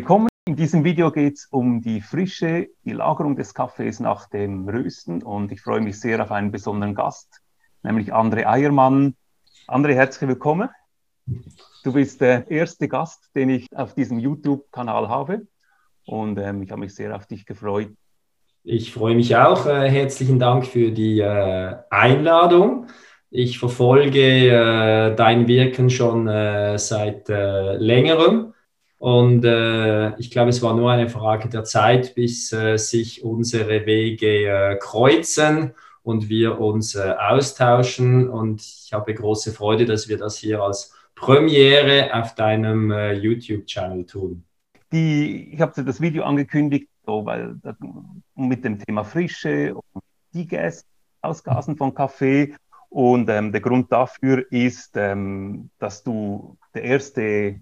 Willkommen. In diesem Video geht es um die Frische, die Lagerung des Kaffees nach dem Rösten und ich freue mich sehr auf einen besonderen Gast, nämlich André Eiermann. André, herzlich willkommen. Du bist der erste Gast, den ich auf diesem YouTube-Kanal habe und ähm, ich habe mich sehr auf dich gefreut. Ich freue mich auch. Äh, herzlichen Dank für die äh, Einladung. Ich verfolge äh, dein Wirken schon äh, seit äh, längerem und äh, ich glaube, es war nur eine Frage der Zeit, bis äh, sich unsere Wege äh, kreuzen und wir uns äh, austauschen. Und ich habe große Freude, dass wir das hier als Premiere auf deinem äh, YouTube-Channel tun. Die, ich habe das Video angekündigt, so, weil mit dem Thema Frische und die Gas, Ausgasen von Kaffee. Und ähm, der Grund dafür ist, ähm, dass du der erste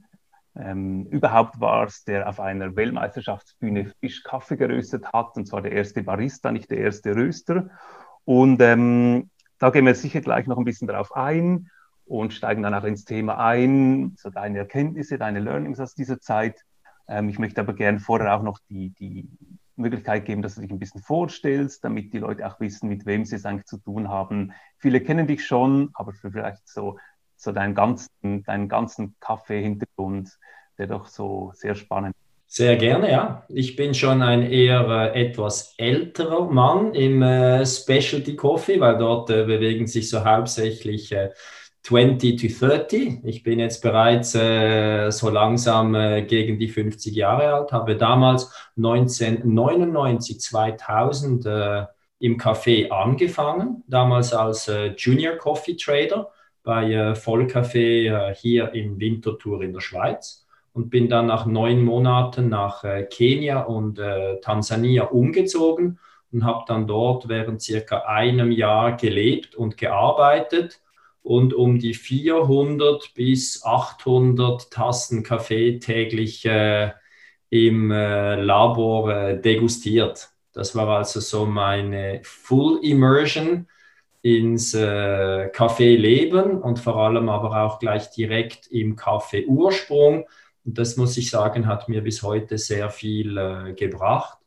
ähm, überhaupt warst, der auf einer Weltmeisterschaftsbühne frisch Kaffee geröstet hat, und zwar der erste Barista, nicht der erste Röster. Und ähm, da gehen wir sicher gleich noch ein bisschen darauf ein und steigen dann auch ins Thema ein, so deine Erkenntnisse, deine Learnings aus dieser Zeit. Ähm, ich möchte aber gerne vorher auch noch die, die Möglichkeit geben, dass du dich ein bisschen vorstellst, damit die Leute auch wissen, mit wem sie es eigentlich zu tun haben. Viele kennen dich schon, aber vielleicht so so deinen ganzen, deinen ganzen Kaffee-Hintergrund, der doch so sehr spannend ist. Sehr gerne, ja. Ich bin schon ein eher äh, etwas älterer Mann im äh, Specialty Coffee, weil dort äh, bewegen sich so hauptsächlich 20 äh, to 30. Ich bin jetzt bereits äh, so langsam äh, gegen die 50 Jahre alt, habe damals 1999, 2000 im Café angefangen, damals als Junior Coffee Trader bei äh, Vollcafé äh, hier in Winterthur in der Schweiz und bin dann nach neun Monaten nach äh, Kenia und Tansania umgezogen und habe dann dort während circa einem Jahr gelebt und gearbeitet und um die 400 bis 800 Tassen Kaffee täglich äh, im äh, Labor äh, degustiert. Das war also so meine Full Immersion ins äh, Café leben und vor allem aber auch gleich direkt im Café Ursprung. Und das muss ich sagen, hat mir bis heute sehr viel äh, gebracht,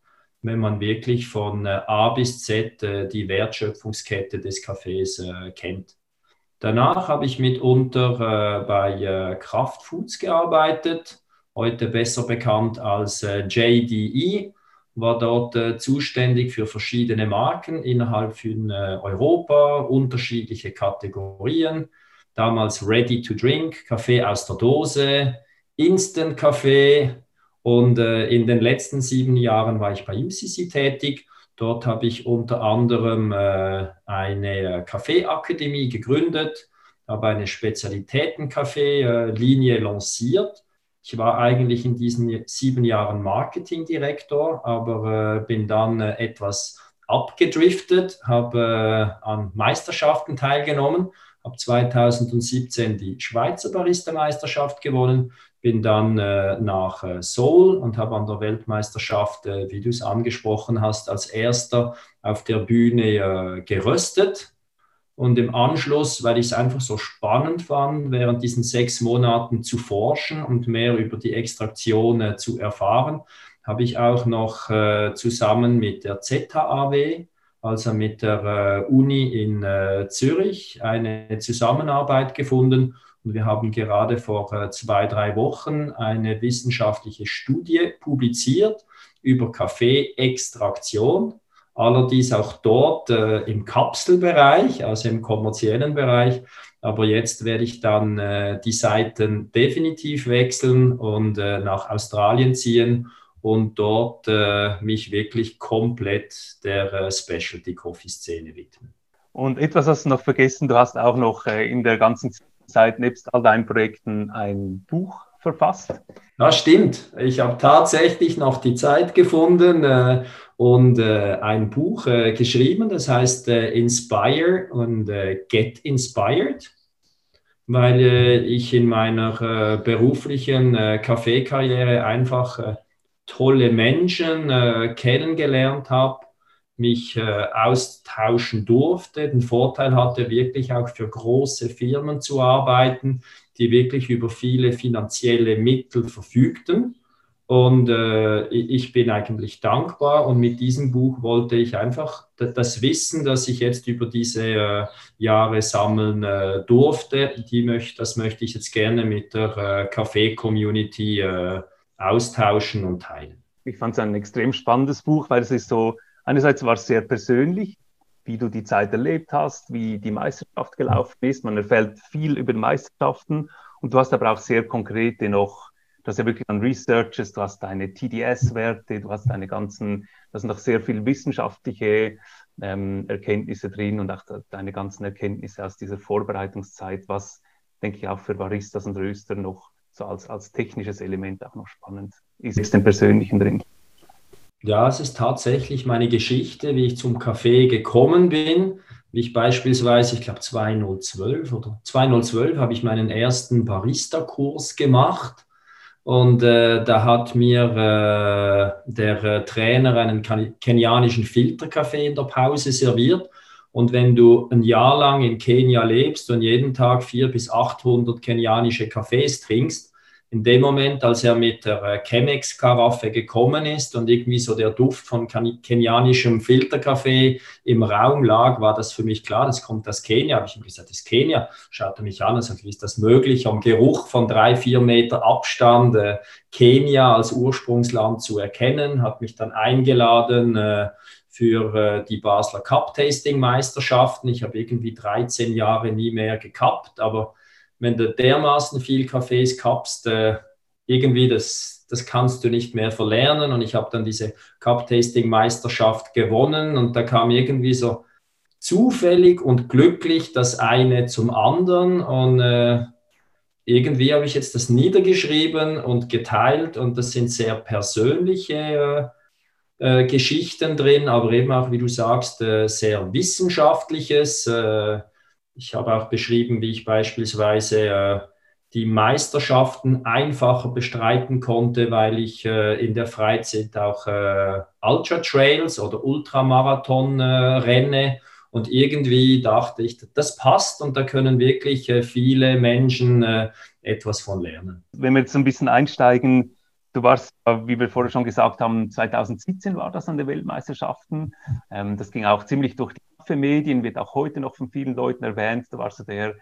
wenn man wirklich von äh, A bis Z äh, die Wertschöpfungskette des Cafés äh, kennt. Danach habe ich mitunter äh, bei Kraft Foods gearbeitet, heute besser bekannt als JDE war dort äh, zuständig für verschiedene Marken innerhalb von äh, Europa, unterschiedliche Kategorien. Damals Ready to Drink, Kaffee aus der Dose, Instant Kaffee. Und äh, in den letzten sieben Jahren war ich bei IMCC tätig. Dort habe ich unter anderem äh, eine Kaffeeakademie gegründet, habe eine Spezialitäten-Kaffee-Linie lanciert ich war eigentlich in diesen sieben Jahren Marketingdirektor, aber äh, bin dann äh, etwas abgedriftet, habe äh, an Meisterschaften teilgenommen, habe 2017 die Schweizer Barista-Meisterschaft gewonnen, bin dann äh, nach äh, Seoul und habe an der Weltmeisterschaft, äh, wie du es angesprochen hast, als erster auf der Bühne geröstet und im Anschluss, weil ich es einfach so spannend fand, während diesen sechs Monaten zu forschen und mehr über die Extraktion äh, zu erfahren, habe ich auch noch äh, zusammen mit der ZHAW, also mit der äh, Uni in äh, Zürich, eine Zusammenarbeit gefunden. Und wir haben gerade vor äh, zwei, drei Wochen eine wissenschaftliche Studie publiziert über Kaffeeextraktion allerdings auch dort äh, im Kapselbereich, also im kommerziellen Bereich. Aber jetzt werde ich dann äh, die Seiten definitiv wechseln und äh, nach Australien ziehen und dort äh, mich wirklich komplett der äh, Specialty Coffee Szene widmen. Und etwas hast du noch vergessen, du hast auch noch äh, in der ganzen Zeit nebst all deinen Projekten ein Buch verfasst. Das stimmt. Ich habe tatsächlich noch die Zeit gefunden äh, und äh, ein Buch äh, geschrieben, das heißt äh, Inspire und äh, Get Inspired, weil äh, ich in meiner beruflichen Kaffeekarriere einfach tolle Menschen kennengelernt habe, mich austauschen durfte, den Vorteil hatte, wirklich auch für große Firmen zu arbeiten die wirklich über viele finanzielle Mittel verfügten. Und äh, ich bin eigentlich dankbar und mit diesem Buch wollte ich einfach das Wissen, das ich jetzt über diese äh, Jahre sammeln äh, durfte, die möcht, das möchte ich jetzt gerne mit der äh, Café-Community äh, austauschen und teilen. Ich fand es ein extrem spannendes Buch, weil es ist so, einerseits war es sehr persönlich, wie du die Zeit erlebt hast, wie die Meisterschaft gelaufen ist. Man erfährt viel über Meisterschaften und du hast aber auch sehr konkrete noch du hast ja wirklich dann Researches, du hast deine TDS-Werte, du hast deine ganzen, da sind noch sehr viel wissenschaftliche ähm, Erkenntnisse drin und auch deine ganzen Erkenntnisse aus dieser Vorbereitungszeit, was, denke ich, auch für Baristas und Röster noch so als, als technisches Element auch noch spannend ist, ist im Persönlichen drin. Ja, es ist tatsächlich meine Geschichte, wie ich zum Kaffee gekommen bin. Wie ich beispielsweise, ich glaube 2012 oder 2012 habe ich meinen ersten Barista-Kurs gemacht und äh, da hat mir äh, der äh, Trainer einen kenianischen Filterkaffee in der Pause serviert. Und wenn du ein Jahr lang in Kenia lebst und jeden Tag 400 bis 800 kenianische Kaffees trinkst, in dem Moment, als er mit der äh, Chemex-Karaffe gekommen ist und irgendwie so der Duft von kenianischem Filterkaffee im Raum lag, war das für mich klar, das kommt aus Kenia. Habe ich ihm gesagt, das ist Kenia. Schaut er mich an und sagt, wie ist das möglich, am Geruch von drei, vier Meter Abstand äh, Kenia als Ursprungsland zu erkennen, hat mich dann eingeladen äh, für äh, die Basler Cup-Tasting-Meisterschaften. Ich habe irgendwie 13 Jahre nie mehr gekappt, aber wenn du dermaßen viel Kaffees kappst, äh, irgendwie das, das kannst du nicht mehr verlernen. Und ich habe dann diese Cup-Tasting-Meisterschaft gewonnen und da kam irgendwie so zufällig und glücklich das eine zum anderen. Und äh, irgendwie habe ich jetzt das niedergeschrieben und geteilt und das sind sehr persönliche äh, äh, Geschichten drin, aber eben auch, wie du sagst, äh, sehr wissenschaftliches. Ich habe auch beschrieben, wie ich beispielsweise äh, die Meisterschaften einfacher bestreiten konnte, weil ich äh, in der Freizeit auch äh, Ultra Trails oder Ultramarathon renne. Und irgendwie dachte ich, das passt und da können wirklich viele Menschen etwas von lernen. Wenn wir jetzt ein bisschen einsteigen, du warst, wie wir vorher schon gesagt haben, 2017 war das an den Weltmeisterschaften. Ähm, das ging auch ziemlich durch die für Medien, wird auch heute noch von vielen Leuten erwähnt. Da war so der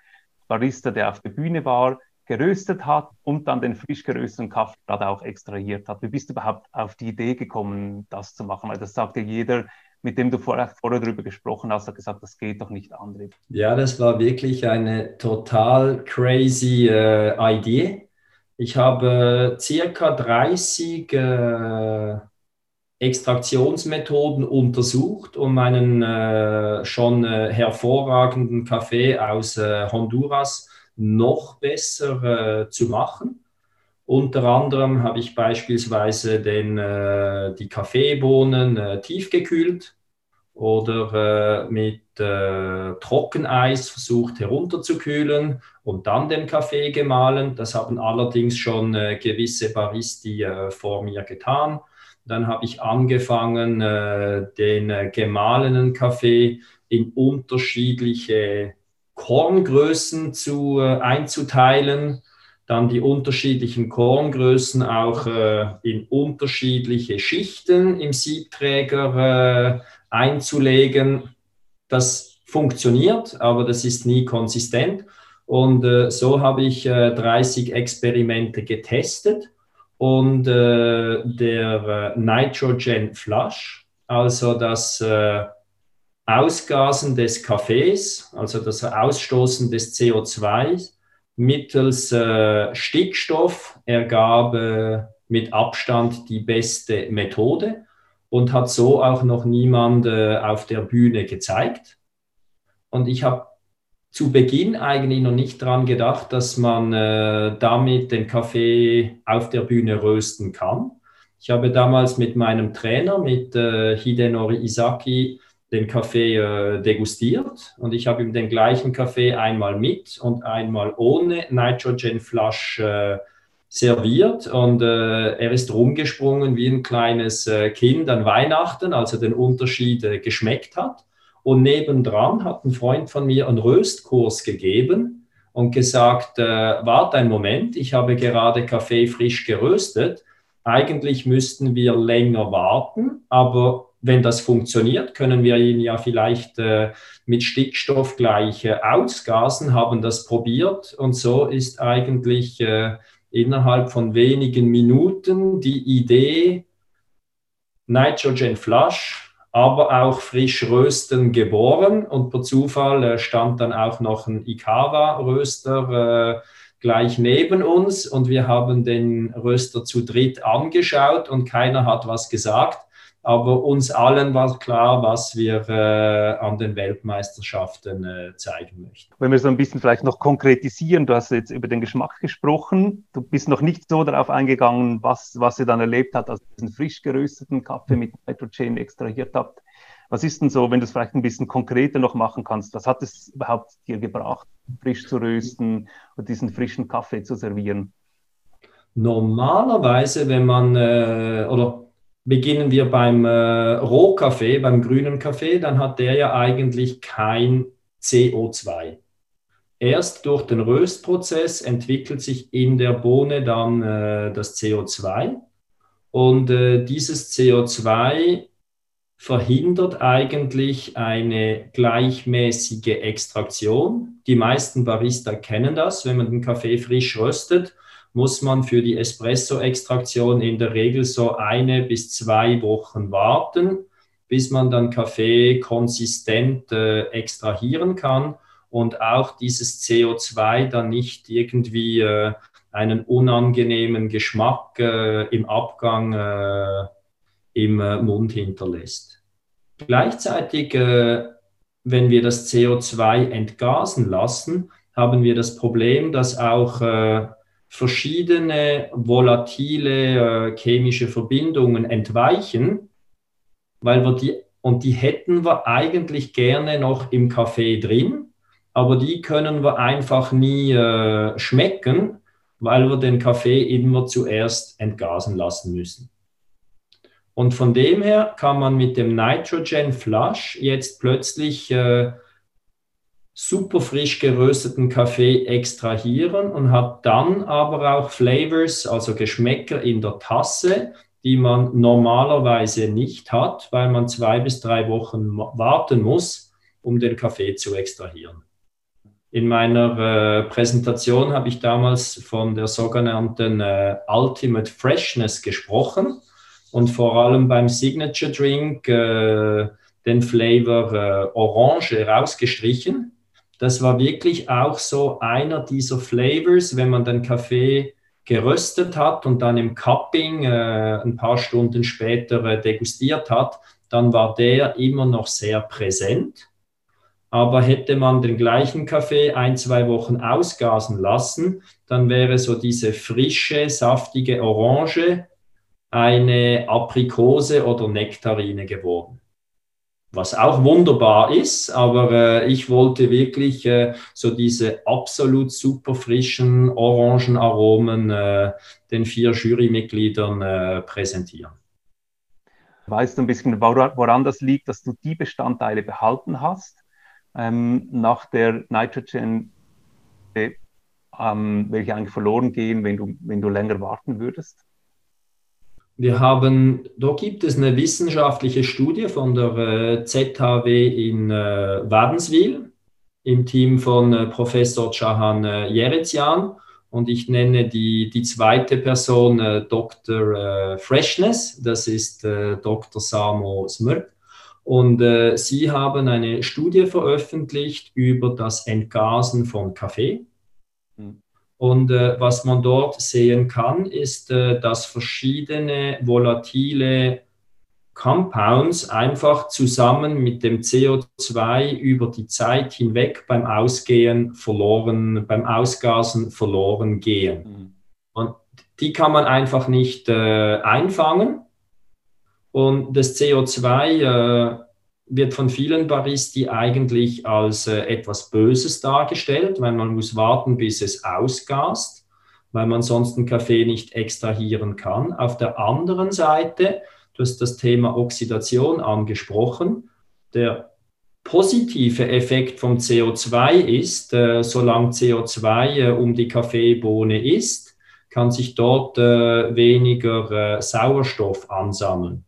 Barista, der auf der Bühne war, geröstet hat und dann den frisch gerösteten Kaffee gerade auch extrahiert hat. Wie bist du überhaupt auf die Idee gekommen, das zu machen? Weil das sagt ja jeder, mit dem du vorher, vorher darüber gesprochen hast, hat gesagt, das geht doch nicht André. Ja, das war wirklich eine total crazy äh, Idee. Ich habe äh, circa 30 äh, Extraktionsmethoden untersucht, um einen äh, schon äh, hervorragenden Kaffee aus äh, Honduras noch besser äh, zu machen. Unter anderem habe ich beispielsweise den, äh, die Kaffeebohnen äh, tiefgekühlt oder mit Trockeneis versucht herunterzukühlen und dann den Kaffee gemahlen. Das haben allerdings schon gewisse Baristi vor mir getan. Dann habe ich angefangen, äh, den äh, gemahlenen Kaffee in unterschiedliche Korngrößen zu, äh, einzuteilen, dann die unterschiedlichen Korngrößen auch in unterschiedliche Schichten im Siebträger einzulegen. Das funktioniert, aber das ist nie konsistent. Und so habe ich 30 Experimente getestet und äh, der äh, Nitrogen Flush, also das äh, Ausgasen des Kaffees, also das Ausstoßen des CO2 mittels äh, Stickstoff ergab äh, mit Abstand die beste Methode und hat so auch noch niemand äh, auf der Bühne gezeigt. Und ich habe zu Beginn eigentlich noch nicht daran gedacht, dass man äh, damit den Kaffee auf der Bühne rösten kann. Ich habe damals mit meinem Trainer, mit äh, Hidenori Isaki, den Kaffee äh, degustiert und ich habe ihm den gleichen Kaffee einmal mit und einmal ohne Nitrogen Flush äh, serviert und äh, er ist rumgesprungen wie ein kleines äh, Kind an Weihnachten, als er den Unterschied äh, geschmeckt hat. Und nebendran hat ein Freund von mir einen Röstkurs gegeben und gesagt, äh, warte einen Moment, ich habe gerade Kaffee frisch geröstet. eigentlich müssten wir länger warten, aber wenn das funktioniert, können wir ihn ja vielleicht äh, mit Stickstoff gleich äh, ausgasen, haben das probiert und so ist eigentlich äh, innerhalb von wenigen Minuten die Idee Nitrogen Flush, aber auch frisch rösten geboren. Und per Zufall äh, stand dann auch noch ein Ikawa-Röster äh, gleich neben uns. Und wir haben den Röster zu dritt angeschaut und keiner hat was gesagt aber uns allen war klar, was wir äh, an den Weltmeisterschaften äh, zeigen möchten. Wenn wir so ein bisschen vielleicht noch konkretisieren, du hast jetzt über den Geschmack gesprochen, du bist noch nicht so darauf eingegangen, was, was ihr dann erlebt habt, als ihr diesen frisch gerösteten Kaffee mit Nitrogen extrahiert habt. Was ist denn so, wenn du es vielleicht ein bisschen konkreter noch machen kannst? Was hat es überhaupt dir gebracht, frisch zu rösten und diesen frischen Kaffee zu servieren? Normalerweise, wenn man, äh, oder beginnen wir beim äh, Rohkaffee, beim grünen Kaffee, dann hat der ja eigentlich kein CO2. Erst durch den Röstprozess entwickelt sich in der Bohne dann äh, das CO2 und äh, dieses CO2 verhindert eigentlich eine gleichmäßige Extraktion. Die meisten Barista kennen das, wenn man den Kaffee frisch röstet muss man für die Espresso-Extraktion in der Regel so eine bis zwei Wochen warten, bis man dann Kaffee konsistent äh, extrahieren kann und auch dieses CO2 dann nicht irgendwie äh, einen unangenehmen Geschmack äh, im Abgang äh, im äh, Mund hinterlässt. Gleichzeitig, äh, wenn wir das CO2 entgasen lassen, haben wir das Problem, dass auch verschiedene volatile äh, chemische Verbindungen entweichen, weil wir die, und die hätten wir eigentlich gerne noch im Kaffee drin, aber die können wir einfach nie äh, schmecken, weil wir den Kaffee immer zuerst entgasen lassen müssen. Und von dem her kann man mit dem Nitrogen Flush jetzt plötzlich äh, super frisch gerösteten Kaffee extrahieren und hat dann aber auch Flavors, also Geschmäcker in der Tasse, die man normalerweise nicht hat, weil man zwei bis drei Wochen warten muss, um den Kaffee zu extrahieren. In meiner äh, Präsentation habe ich damals von der sogenannten äh, Ultimate Freshness gesprochen und vor allem beim Signature Drink äh, den Flavor äh, Orange rausgestrichen das war wirklich auch so einer dieser Flavors, wenn man den Kaffee geröstet hat und dann im Cupping äh, ein paar Stunden später äh, degustiert hat, dann war der immer noch sehr präsent. Aber hätte man den gleichen Kaffee ein, zwei Wochen ausgasen lassen, dann wäre so diese frische, saftige Orange eine Aprikose oder Nektarine geworden was auch wunderbar ist, aber äh, ich wollte wirklich äh, so diese absolut super frischen Orangenaromen äh, den vier Jurymitgliedern äh, präsentieren. Weißt du ein bisschen, woran das liegt, dass du die Bestandteile behalten hast ähm, nach der Nitrogen, äh, ähm, welche eigentlich verloren gehen, wenn du, wenn du länger warten würdest? Wir haben, da gibt es eine wissenschaftliche Studie von der äh, ZHW in äh, Wadenswil im Team von äh, Professor Cahan äh, Jerezian und ich nenne die, die zweite Person Dr. Freshness, das ist Dr. Samo Smrk. Und äh, sie haben eine Studie veröffentlicht über das Entgasen von Kaffee. Mhm. Und äh, was man dort sehen kann, ist, äh, dass verschiedene volatile Compounds einfach zusammen mit dem CO2 über die Zeit hinweg beim Ausgehen verloren, beim Ausgasen verloren gehen. Mhm. Und die kann man einfach nicht äh, einfangen. Und das CO2 äh, wird von vielen Baristi eigentlich als äh, etwas Böses dargestellt, weil man muss warten, bis es ausgast, weil man sonst einen Kaffee nicht extrahieren kann. Auf der anderen Seite, du hast das Thema Oxidation angesprochen, der positive Effekt vom CO2 ist, äh, solange CO2 äh, um die Kaffeebohne ist, kann sich dort äh, weniger äh, Sauerstoff ansammeln.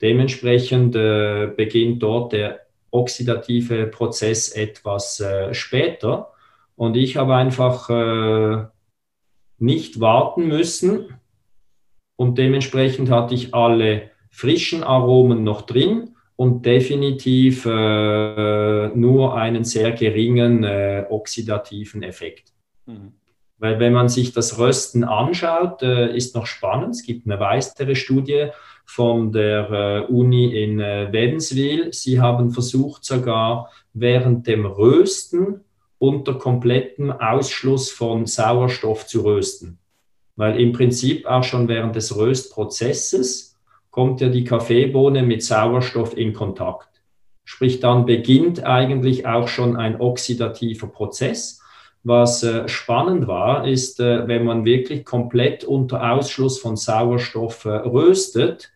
Dementsprechend äh, beginnt dort der oxidative Prozess etwas äh, später. Und ich habe einfach äh, nicht warten müssen und dementsprechend hatte ich alle frischen Aromen noch drin und definitiv äh, nur einen sehr geringen äh, oxidativen Effekt. Mhm. Weil wenn man sich das Rösten anschaut, äh, ist noch spannend. Es gibt eine weitere Studie von der äh, Uni in äh, Wädenswil. Sie haben versucht sogar während dem Rösten unter komplettem Ausschluss von Sauerstoff zu rösten. Weil im Prinzip auch schon während des Röstprozesses kommt ja die Kaffeebohne mit Sauerstoff in Kontakt. Sprich, dann beginnt eigentlich auch schon ein oxidativer Prozess. Was äh, spannend war, ist, äh, wenn man wirklich komplett unter Ausschluss von Sauerstoff äh, röstet,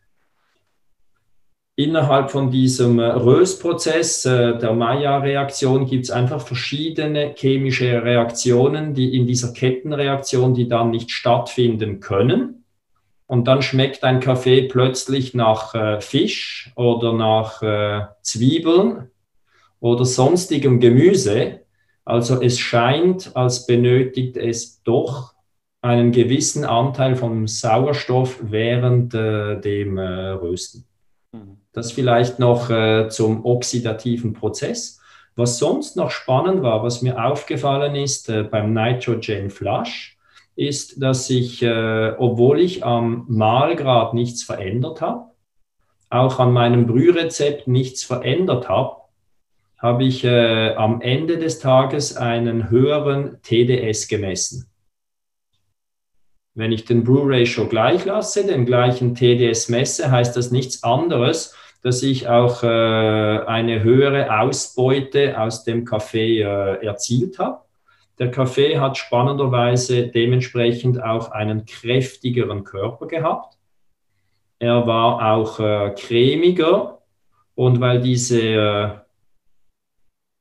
innerhalb von diesem Röstprozess der Maillard-Reaktion gibt es einfach verschiedene chemische Reaktionen, die in dieser Kettenreaktion, die dann nicht stattfinden können und dann schmeckt ein Kaffee plötzlich nach Fisch oder nach Zwiebeln oder sonstigem Gemüse. Also es scheint, als benötigt es doch einen gewissen Anteil vom Sauerstoff während äh, dem äh, Rösten. Mhm. Das vielleicht noch äh, zum oxidativen Prozess. Was sonst noch spannend war, was mir aufgefallen ist äh, beim Nitrogen Flush, ist, dass ich, äh, obwohl ich am Mahlgrad nichts verändert habe, auch an meinem Brührezept nichts verändert habe, habe ich äh, am Ende des Tages einen höheren TDS gemessen. Wenn ich den Brew Ratio gleich lasse, den gleichen TDS messe, heißt das nichts anderes, dass ich auch äh, eine höhere Ausbeute aus dem Kaffee äh, erzielt habe. Der Kaffee hat spannenderweise dementsprechend auch einen kräftigeren Körper gehabt. Er war auch äh, cremiger und weil diese äh,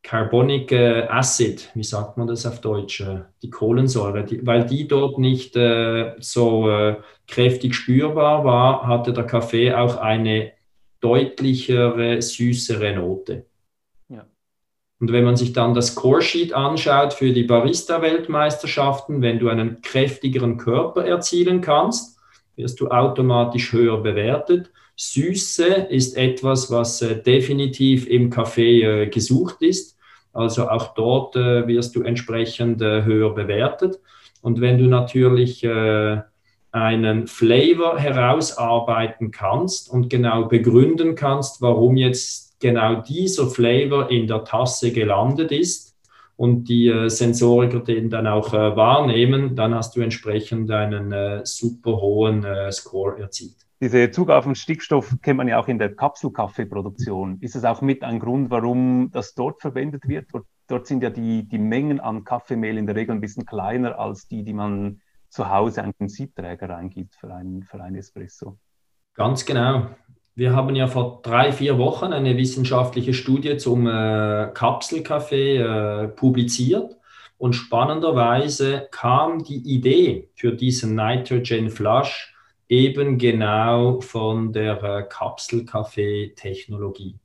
Carbonic äh, Acid, wie sagt man das auf Deutsch, äh, die Kohlensäure, die, weil die dort nicht äh, so äh, kräftig spürbar war, hatte der Kaffee auch eine deutlichere, süßere Note. Und wenn man sich dann das Core-Sheet anschaut für die Barista-Weltmeisterschaften, wenn du einen kräftigeren Körper erzielen kannst, wirst du automatisch höher bewertet. Süße ist etwas, was äh, definitiv im Kaffee äh, gesucht ist. Also auch dort äh, wirst du entsprechend äh, höher bewertet. Und wenn du natürlich äh, einen Flavor herausarbeiten kannst und genau begründen kannst, warum jetzt genau dieser Flavor in der Tasse gelandet ist und die äh, Sensoriker den dann auch äh, wahrnehmen, dann hast du entsprechend einen äh, super hohen Score erzielt. Diese Zugabe von Stickstoff kennt man ja auch in der Kapselkaffeeproduktion. Ist es auch mit ein Grund, warum das dort verwendet wird? Dort, dort sind ja die, die Mengen an Kaffeemehl in der Regel ein bisschen kleiner als die, die man zu Hause einen Siebträger reingibt für einen, für einen Espresso. Ganz genau. Wir haben ja vor drei, vier Wochen eine wissenschaftliche Studie zum äh, Kapselkaffee äh, publiziert und spannenderweise kam die Idee für diesen Nitrogen Flush eben genau von der äh, Kapselkaffee-Technologie.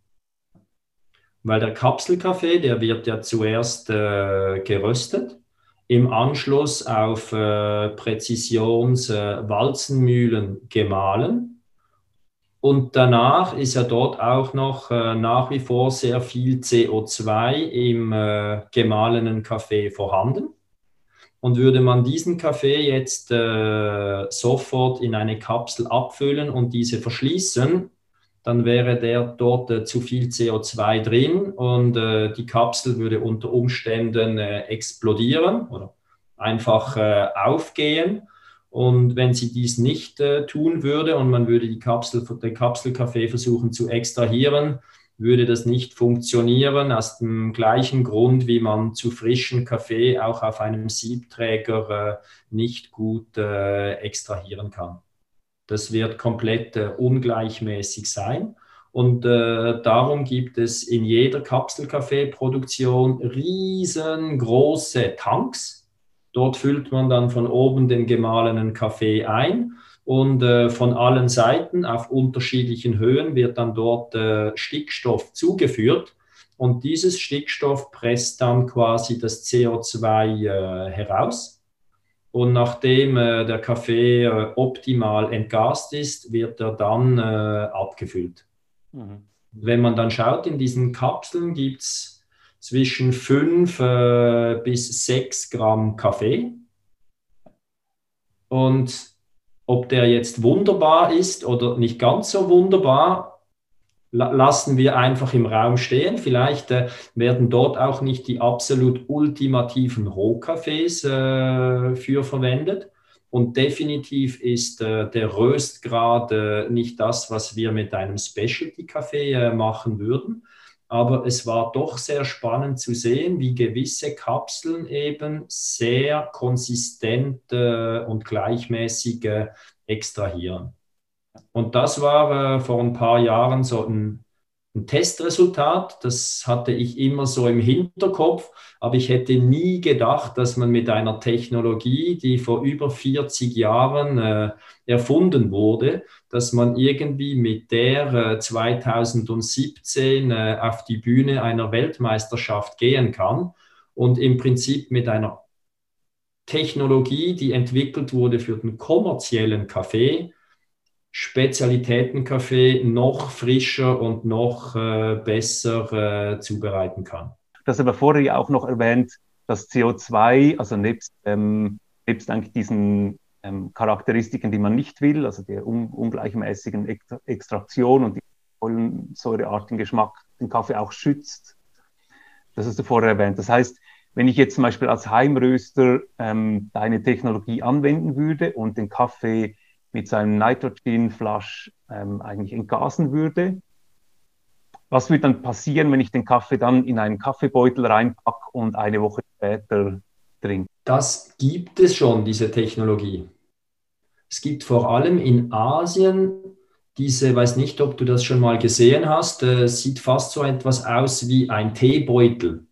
Weil der Kapselkaffee, der wird ja zuerst äh, geröstet, im Anschluss auf äh, Präzisions-Walzenmühlen äh, gemahlen und danach ist ja dort auch noch äh, nach wie vor sehr viel CO2 im äh, gemahlenen Kaffee vorhanden. Und würde man diesen Kaffee jetzt äh, sofort in eine Kapsel abfüllen und diese verschließen, dann wäre der dort äh, zu viel CO2 drin und äh, die Kapsel würde unter Umständen äh, explodieren oder einfach aufgehen. Und wenn sie dies nicht äh, tun würde und man würde die Kapsel, den Kapselkaffee versuchen zu extrahieren, würde das nicht funktionieren, aus dem gleichen Grund, wie man zu frischen Kaffee auch auf einem Siebträger äh, nicht gut äh, extrahieren kann. Das wird komplett äh, ungleichmäßig sein. Und äh, darum gibt es in jeder Kapselkaffeeproduktion riesengroße Tanks, Dort füllt man dann von oben den gemahlenen Kaffee ein und äh, von allen Seiten auf unterschiedlichen Höhen wird dann dort äh, Stickstoff zugeführt und dieses Stickstoff presst dann quasi das CO2 äh, heraus. Und nachdem äh, der Kaffee äh, optimal entgast ist, wird er dann äh, abgefüllt. Mhm. Wenn man dann schaut, in diesen Kapseln gibt es zwischen 5 bis 6 Gramm Kaffee. Und ob der jetzt wunderbar ist oder nicht ganz so wunderbar, lassen wir einfach im Raum stehen. Vielleicht äh, werden dort auch nicht die absolut ultimativen Rohkaffees äh, für verwendet. Und definitiv ist äh, der Röstgrad äh, nicht das, was wir mit einem Specialty-Kaffee äh, machen würden. Aber es war doch sehr spannend zu sehen, wie gewisse Kapseln eben sehr konsistent äh, und gleichmäßig extrahieren. Und das war äh, vor ein paar Jahren so ein, ein, Testresultat. Das hatte ich immer so im Hinterkopf, aber ich hätte nie gedacht, dass man mit einer Technologie, die vor über 40 Jahren äh, erfunden wurde, dass man irgendwie mit der äh, 2017 äh, auf die Bühne einer Weltmeisterschaft gehen kann und im Prinzip mit einer Technologie, die entwickelt wurde für den kommerziellen Kaffee, Spezialitätenkaffee noch frischer und noch äh, besser äh, zubereiten kann. Das aber vorher ja auch noch erwähnt, dass CO2, also nebst, ähm, nebst eigentlich diesen ähm, Charakteristiken, die man nicht will, also der un ungleichmäßigen Extraktion und die kohlensäureartigen Geschmack, den Kaffee auch schützt. Das hast du vorher erwähnt. Das heißt, wenn ich jetzt zum Beispiel als Heimröster ähm, deine Technologie anwenden würde und den Kaffee mit seinem Nitrogen-Flush ähm, eigentlich entgasen würde. Was würde dann passieren, wenn ich den Kaffee dann in einen Kaffeebeutel reinpacke und eine Woche später trinke? Das gibt es schon, diese Technologie. Es gibt vor allem in Asien diese, weiß nicht, ob du das schon mal gesehen hast, äh, sieht fast so etwas aus wie ein Teebeutel.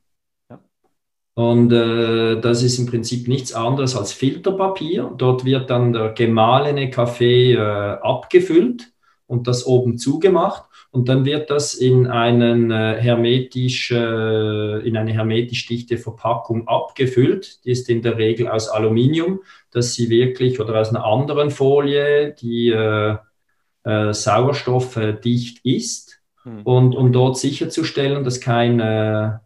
Und äh, das ist im Prinzip nichts anderes als Filterpapier. Dort wird dann der gemahlene Kaffee äh, abgefüllt und das oben zugemacht. Und dann wird das in, einen, äh, hermetisch, äh, in eine hermetisch dichte Verpackung abgefüllt. Die ist in der Regel aus Aluminium, dass sie wirklich oder aus einer anderen Folie, die äh, äh, sauerstoffdicht ist. Hm. Und um dort sicherzustellen, dass kein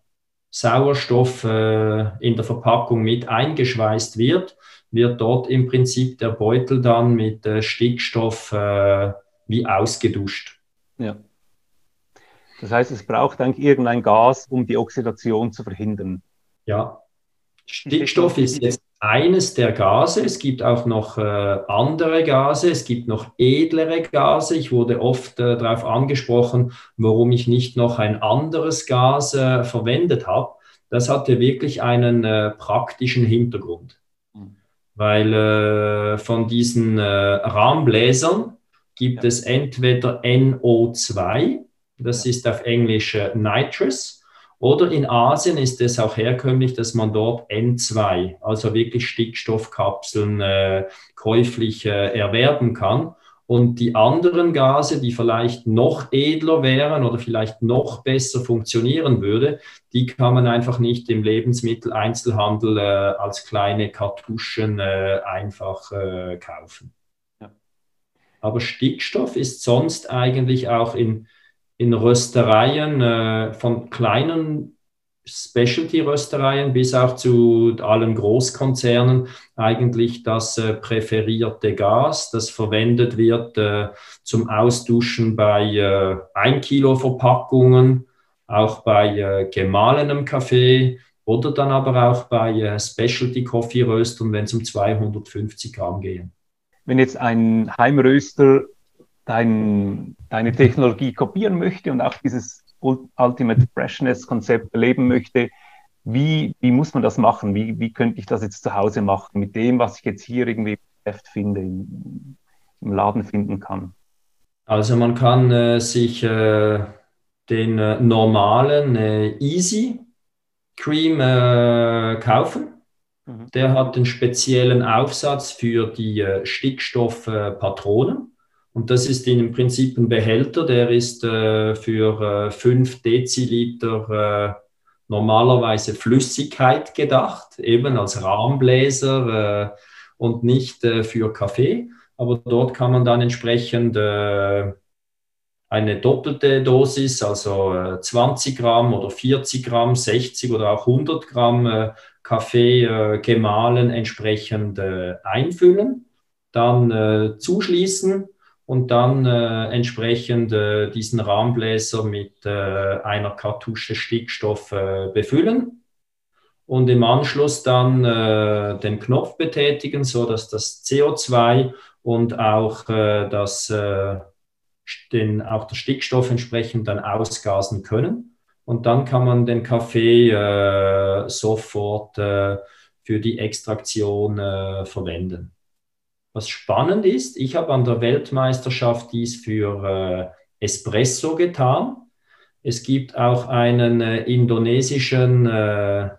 Sauerstoff äh, in der Verpackung mit eingeschweißt wird, wird dort im Prinzip der Beutel dann mit äh, Stickstoff äh, wie ausgeduscht. Ja. Das heißt, es braucht eigentlich irgendein Gas, um die Oxidation zu verhindern. Ja. Stickstoff ist jetzt eines der Gase. Es gibt auch noch äh, andere Gase. Es gibt noch edlere Gase. Ich wurde oft äh, darauf angesprochen, warum ich nicht noch ein anderes Gas äh, verwendet habe. Das hatte wirklich einen äh, praktischen Hintergrund. Mhm. Weil äh, von diesen äh, Rahmenbläsern gibt ja. es entweder NO2, das ist auf Englisch Nitrous, oder in Asien ist es auch herkömmlich, dass man dort N2, also wirklich Stickstoffkapseln, äh, käuflich äh, erwerben kann. Und die anderen Gase, die vielleicht noch edler wären oder vielleicht noch besser funktionieren würde, die kann man einfach nicht im Lebensmitteleinzelhandel äh, als kleine Kartuschen äh, einfach äh, kaufen. Ja. Aber Stickstoff ist sonst eigentlich auch in in Röstereien äh, von kleinen Specialty-Röstereien bis auch zu allen Großkonzernen eigentlich das äh, präferierte Gas, das verwendet wird äh, zum Ausduschen bei äh, 1 Kilo Verpackungen, auch bei äh, gemahlenem Kaffee oder dann aber auch bei äh, Specialty Coffee Röstern, wenn es um 250 Gramm gehen. Wenn jetzt ein Heimröster dein, deine Technologie kopieren möchte und auch dieses Ultimate Freshness-Konzept erleben möchte, wie, wie muss man das machen? Wie, wie könnte ich das jetzt zu Hause machen mit dem, was ich jetzt hier irgendwie im finde, im, im Laden finden kann? Also man kann äh, sich äh, den äh, normalen äh, Easy Cream äh, kaufen Mhm. Der hat einen speziellen Aufsatz für die äh, Stickstoffpatronen. Und das ist im Prinzip ein Behälter, der ist äh, für äh, 5 Deziliter äh, normalerweise Flüssigkeit gedacht, eben als Rahmenbläser äh, und nicht äh, für Kaffee. Aber dort kann man dann entsprechend äh, eine doppelte Dosis, also 20 Gramm oder 40 Gramm, 60 oder auch 100 Gramm Kaffee äh, gemahlen entsprechend äh, einfüllen, dann äh, zuschließen und dann äh, entsprechend äh, diesen Rahmenbläser mit äh, einer Kartusche Stickstoff befüllen und im Anschluss dann den Knopf betätigen, so dass das CO2 und auch das den, auch der Stickstoff entsprechend dann ausgasen können und dann kann man den Kaffee äh, sofort äh, für die Extraktion äh, verwenden. Was spannend ist, ich habe an der Weltmeisterschaft dies für äh, Espresso getan. Es gibt auch einen äh, indonesischen äh,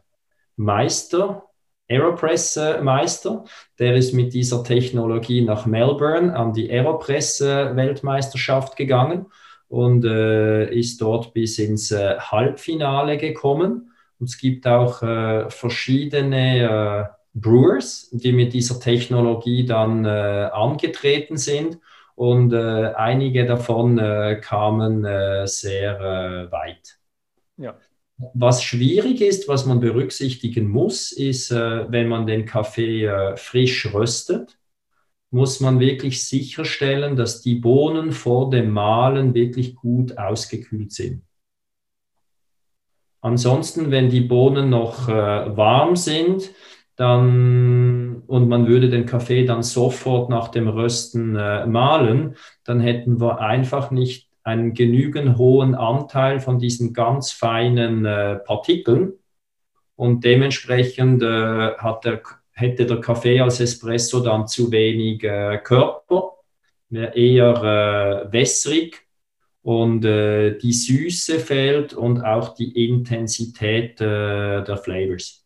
Meister, Aeropress-Meister, der ist mit dieser Technologie nach Melbourne an die Aeropress-Weltmeisterschaft gegangen und äh, ist dort bis ins äh, Halbfinale gekommen. Und es gibt auch äh, verschiedene Brewers, die mit dieser Technologie dann äh, angetreten sind. Und äh, einige davon kamen sehr weit. Ja. Was schwierig ist, was man berücksichtigen muss, ist, wenn man den Kaffee frisch röstet, muss man wirklich sicherstellen, dass die Bohnen vor dem Mahlen wirklich gut ausgekühlt sind. Ansonsten, wenn die Bohnen noch äh, warm sind, dann und man würde den Kaffee dann sofort nach dem Rösten äh, mahlen, dann hätten wir einfach nicht einen genügend hohen Anteil von diesen ganz feinen äh, Partikeln und dementsprechend äh, hat der hätte der Kaffee als Espresso dann zu wenig äh, Körper, eher äh, wässrig und äh, die Süße fehlt und auch die Intensität äh, der Flavors.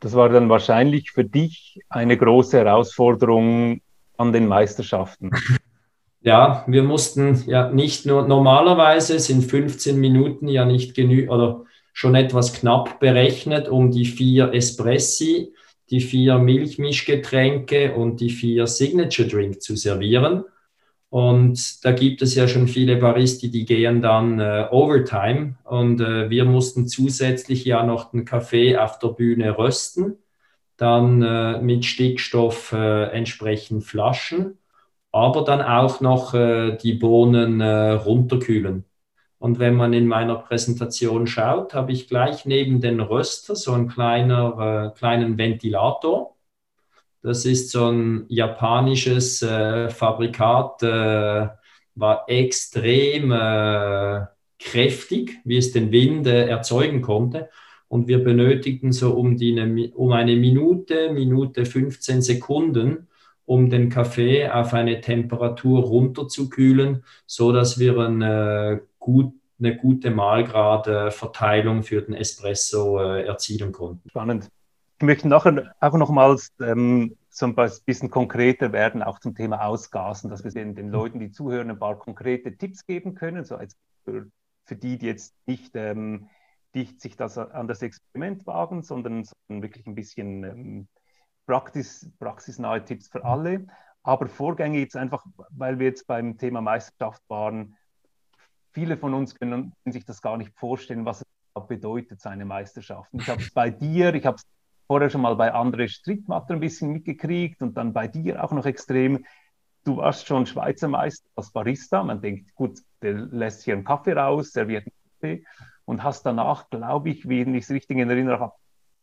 Das war dann wahrscheinlich für dich eine große Herausforderung an den Meisterschaften. Ja, wir mussten ja nicht nur, normalerweise sind 15 Minuten ja nicht genügend oder schon etwas knapp berechnet, um die vier Espressi die vier Milchmischgetränke und die vier Signature Drink zu servieren. Und da gibt es ja schon viele Baristi, die gehen dann äh, Overtime. Und äh, wir mussten zusätzlich ja noch den Kaffee auf der Bühne rösten, dann äh, mit Stickstoff äh, entsprechend flaschen, aber dann auch noch äh, die Bohnen äh, runterkühlen. Und wenn man in meiner Präsentation schaut, habe ich gleich neben den Röster so einen kleiner, äh, kleinen Ventilator. Das ist so ein japanisches äh, Fabrikat, äh, war extrem äh, kräftig, wie es den Wind äh, erzeugen konnte. Und wir benötigten so um, die, um eine Minute, Minute 15 Sekunden, um den Kaffee auf eine Temperatur runterzukühlen, so dass wir einen äh, gut, eine gute Mahlgradverteilung für den Espresso äh, erzielen konnten. Spannend. Ich möchte nachher auch nochmals ähm, so ein bisschen konkreter werden, auch zum Thema Ausgasen, dass wir den, den Leuten, die zuhören, ein paar konkrete Tipps geben können, so als für, für die, die jetzt nicht, ähm, nicht sich das an das Experiment wagen, sondern, sondern wirklich ein bisschen ähm, Praxis, praxisnahe Tipps für alle. Aber Vorgänge jetzt einfach, weil wir jetzt beim Thema Meisterschaft waren, viele von uns können, sich das gar nicht vorstellen, was es bedeutet, seine Meisterschaft. Ich habe es bei dir, ich habe es vorher schon mal bei André Strittmatter ein bisschen mitgekriegt und dann bei dir auch noch extrem. Du warst schon Schweizer Meister als Barista. Man denkt, gut, der lässt hier einen Kaffee raus, serviert einen Kaffee und hast danach, glaube ich, wenn ich es richtig in Erinnerung habe,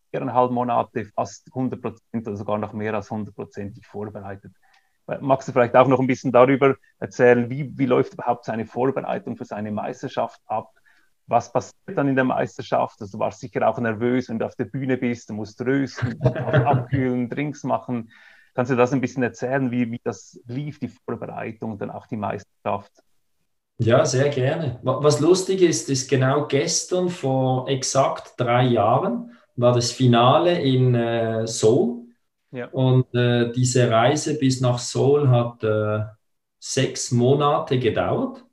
viereinhalb Monate fast 100 Prozent oder sogar noch mehr als 100 Prozent vorbereitet. Magst du vielleicht auch noch ein bisschen darüber erzählen, wie, wie läuft überhaupt seine Vorbereitung für seine Meisterschaft ab? Was passiert dann in der Meisterschaft? Also du warst sicher auch nervös, wenn du auf der Bühne bist, du musst rösten, abkühlen, Drinks machen. Kannst du das ein bisschen erzählen, wie, wie das lief, die Vorbereitung und dann auch die Meisterschaft? Ja, sehr gerne. Was lustig ist, ist genau gestern vor exakt drei Jahren war das Finale in äh, Seoul. Ja. Und äh, diese Reise bis nach Seoul hat äh, sechs Monate gedauert.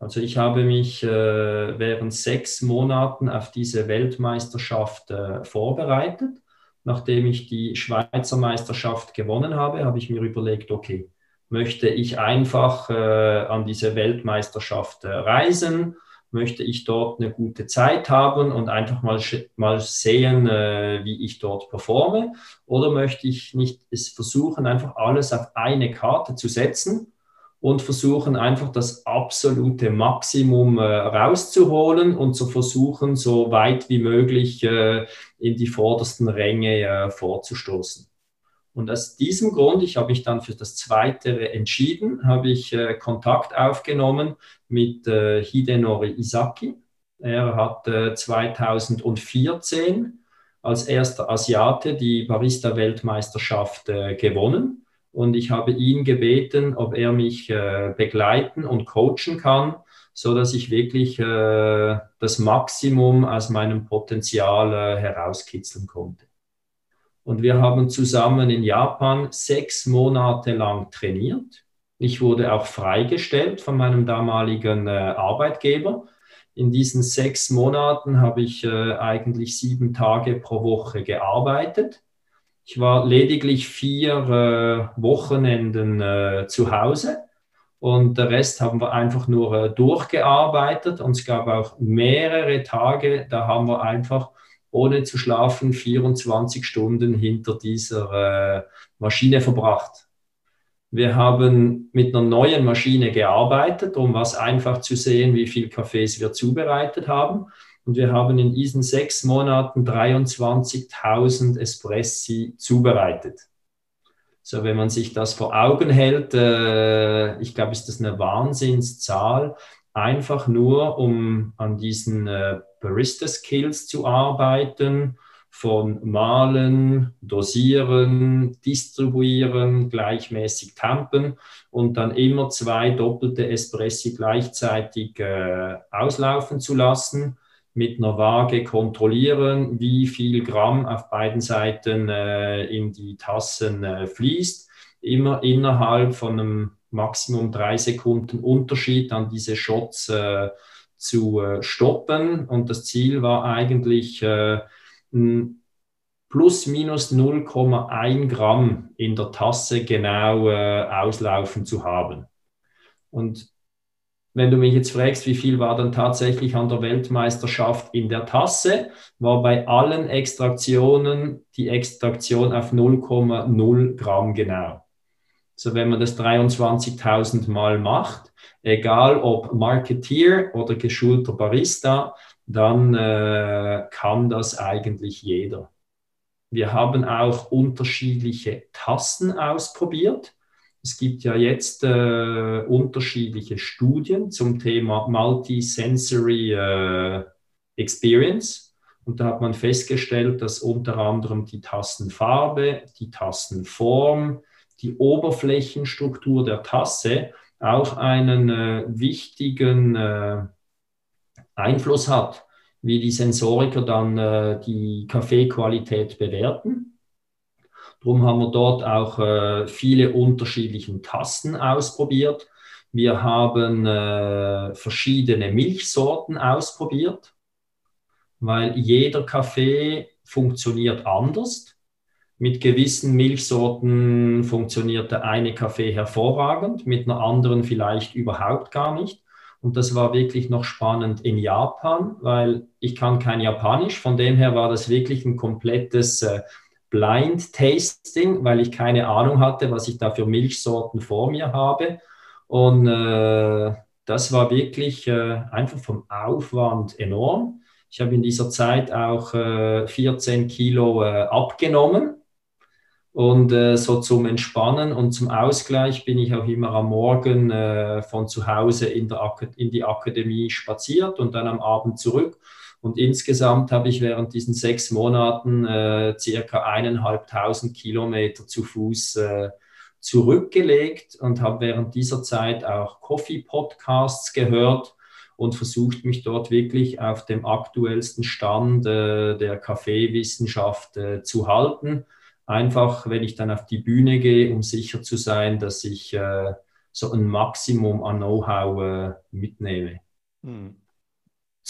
Also ich habe mich äh, während sechs Monaten auf diese Weltmeisterschaft äh, vorbereitet. Nachdem ich die Schweizer Meisterschaft gewonnen habe, habe ich mir überlegt, okay, möchte ich einfach äh, an diese Weltmeisterschaft reisen? möchte ich dort eine gute Zeit haben und einfach mal, mal sehen, äh, wie ich dort performe? Oder möchte ich nicht es versuchen, einfach alles auf eine Karte zu setzen und versuchen einfach das absolute Maximum äh, rauszuholen und zu versuchen, so weit wie möglich äh, in die vordersten Ränge äh, vorzustoßen? Und aus diesem Grund, ich habe mich dann für das Zweite entschieden, habe ich äh, Kontakt aufgenommen mit äh, Hidenori Isaki. Er hat äh, 2014 als erster Asiate die Barista-Weltmeisterschaft äh, gewonnen. Und ich habe ihn gebeten, ob er mich äh, begleiten und coachen kann, so dass ich wirklich äh, das Maximum aus meinem Potenzial herauskitzeln konnte. Und wir haben zusammen in Japan sechs Monate lang trainiert. Ich wurde auch freigestellt von meinem damaligen äh, Arbeitgeber. In diesen sechs Monaten habe ich äh, eigentlich sieben Tage pro Woche gearbeitet. Ich war lediglich vier äh, Wochenenden äh, zu Hause und der Rest haben wir einfach nur äh, durchgearbeitet. Und es gab auch mehrere Tage, da haben wir einfach ohne zu schlafen 24 Stunden hinter dieser äh, Maschine verbracht. Wir haben mit einer neuen Maschine gearbeitet, um was einfach zu sehen, wie viel Kaffees wir zubereitet haben. Und wir haben in diesen sechs Monaten 23.000 Espressi zubereitet. So, wenn man sich das vor Augen hält, äh, ich glaube, ist das eine Wahnsinnszahl, einfach nur um an diesen äh, Barista-Skills zu arbeiten, von Malen, Dosieren, Distribuieren, gleichmäßig tampen und dann immer zwei doppelte Espressi gleichzeitig äh, auslaufen zu lassen, mit einer Waage kontrollieren, wie viel Gramm auf beiden Seiten äh, in die Tassen äh, fließt, immer innerhalb von einem Maximum drei Sekunden Unterschied an diese Shots äh, zu äh, stoppen. Und das Ziel war eigentlich äh, plus minus 0,1 Gramm in der Tasse genau äh, auslaufen zu haben. Und wenn du mich jetzt fragst, wie viel war dann tatsächlich an der Weltmeisterschaft in der Tasse, war bei allen Extraktionen die Extraktion auf 0,0 Gramm genau. So wenn man das 23.000 Mal macht, egal ob Marketeer oder geschulter Barista, dann äh, kann das eigentlich jeder. Wir haben auch unterschiedliche Tassen ausprobiert. Es gibt ja jetzt äh, unterschiedliche Studien zum Thema Multisensory äh, Experience. Und da hat man festgestellt, dass unter anderem die Tassenfarbe, die Tassenform, die Oberflächenstruktur der Tasse auch einen äh, wichtigen äh, Einfluss hat, wie die Sensoriker dann äh, die Kaffeequalität bewerten. Darum haben wir dort auch äh, viele unterschiedliche Tasten ausprobiert. Wir haben äh, verschiedene Milchsorten ausprobiert, weil jeder Kaffee funktioniert anders. Mit gewissen Milchsorten funktioniert der eine Kaffee hervorragend, mit einer anderen vielleicht überhaupt gar nicht. Und das war wirklich noch spannend in Japan, weil ich kann kein Japanisch. Von dem her war das wirklich ein komplettes äh, Blind Tasting, weil ich keine Ahnung hatte, was ich da für Milchsorten vor mir habe. Und äh, das war wirklich äh, einfach vom Aufwand enorm. Ich habe in dieser Zeit auch äh, 14 Kilo äh, abgenommen und äh, so zum Entspannen und zum Ausgleich bin ich auch immer am Morgen äh, von zu Hause in, in die Akademie spaziert und dann am Abend zurück. Und insgesamt habe ich während diesen sechs Monaten äh, circa eineinhalbtausend Kilometer zu Fuß äh, zurückgelegt und habe während dieser Zeit auch Coffee-Podcasts gehört und versucht mich dort wirklich auf dem aktuellsten Stand äh, der Kaffeewissenschaft äh, zu halten. Einfach, wenn ich dann auf die Bühne gehe, um sicher zu sein, dass ich äh, so ein Maximum an Know-how äh, mitnehme. Mhm.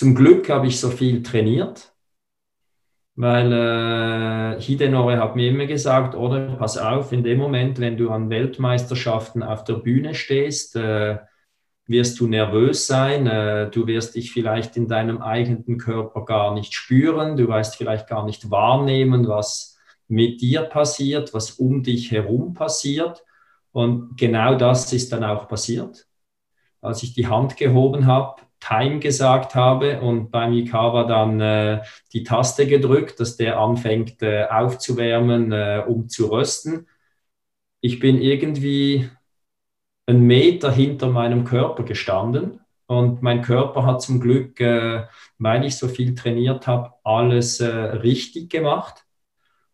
Zum Glück habe ich so viel trainiert, weil äh, Hidenore hat mir immer gesagt, oder pass auf, in dem Moment, wenn du an Weltmeisterschaften auf der Bühne stehst, äh, wirst du nervös sein, äh, du wirst dich vielleicht in deinem eigenen Körper gar nicht spüren, du weißt vielleicht gar nicht wahrnehmen, was mit dir passiert, was um dich herum passiert. Und genau das ist dann auch passiert. Als ich die Hand gehoben habe, Time gesagt habe und beim Ikawa dann äh, die Taste gedrückt, dass der anfängt äh, aufzuwärmen, äh, um zu rösten. Ich bin irgendwie einen Meter hinter meinem Körper gestanden und mein Körper hat zum Glück, äh, weil ich so viel trainiert habe, alles äh, richtig gemacht.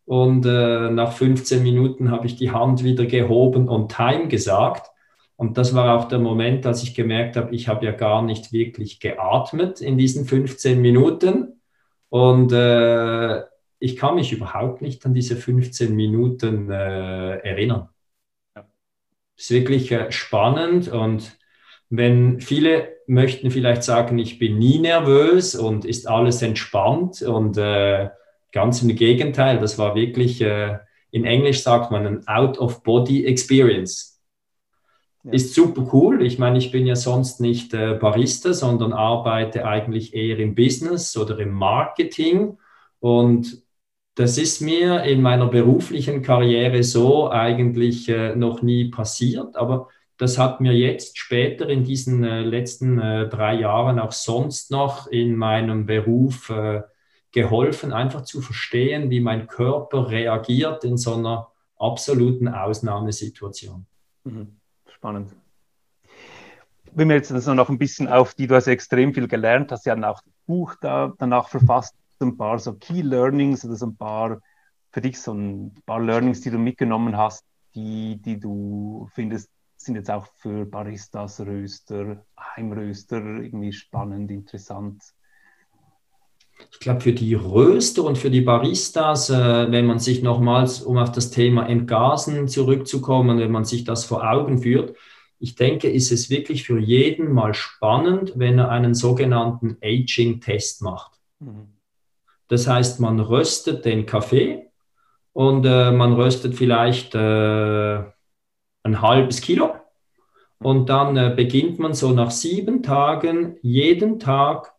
Und äh, nach 15 Minuten habe ich die Hand wieder gehoben und Time gesagt. Und das war auch der Moment, als ich gemerkt habe, ich habe ja gar nicht wirklich geatmet in diesen 15 Minuten. Und äh, ich kann mich überhaupt nicht an diese 15 Minuten äh, erinnern ist wirklich äh, spannend und wenn viele möchten vielleicht sagen, ich bin nie nervös und ist alles entspannt und äh, ganz im Gegenteil, das war wirklich, äh, in Englisch sagt man ein Out-of-Body-Experience. Ja. Ist super cool. Ich meine, ich bin ja sonst nicht äh, Barista, sondern arbeite eigentlich eher im Business oder im Marketing und das ist mir in meiner beruflichen Karriere so eigentlich äh, noch nie passiert, aber das hat mir jetzt später in diesen äh, letzten äh, drei Jahren auch sonst noch in meinem Beruf äh, geholfen, einfach zu verstehen, wie mein Körper reagiert in so einer absoluten Ausnahmesituation. Mhm. Spannend. Wenn wir jetzt also noch ein bisschen auf die, du hast extrem viel gelernt, hast ja auch das Buch da, danach verfasst, ein paar so Key Learnings oder so ein paar für dich so ein paar Learnings, die du mitgenommen hast, die, die du findest, sind jetzt auch für Baristas, Röster, Heimröster irgendwie spannend, interessant? Ich glaube, für die Röster und für die Baristas, äh, wenn man sich nochmals, um auf das Thema Entgasen zurückzukommen, wenn man sich das vor Augen führt, ich denke, ist es wirklich für jeden mal spannend, wenn er einen sogenannten Aging-Test macht. Mhm. Das heißt, man röstet den Kaffee und äh, man röstet vielleicht äh, ein halbes Kilo. Und dann äh, beginnt man so nach sieben Tagen jeden Tag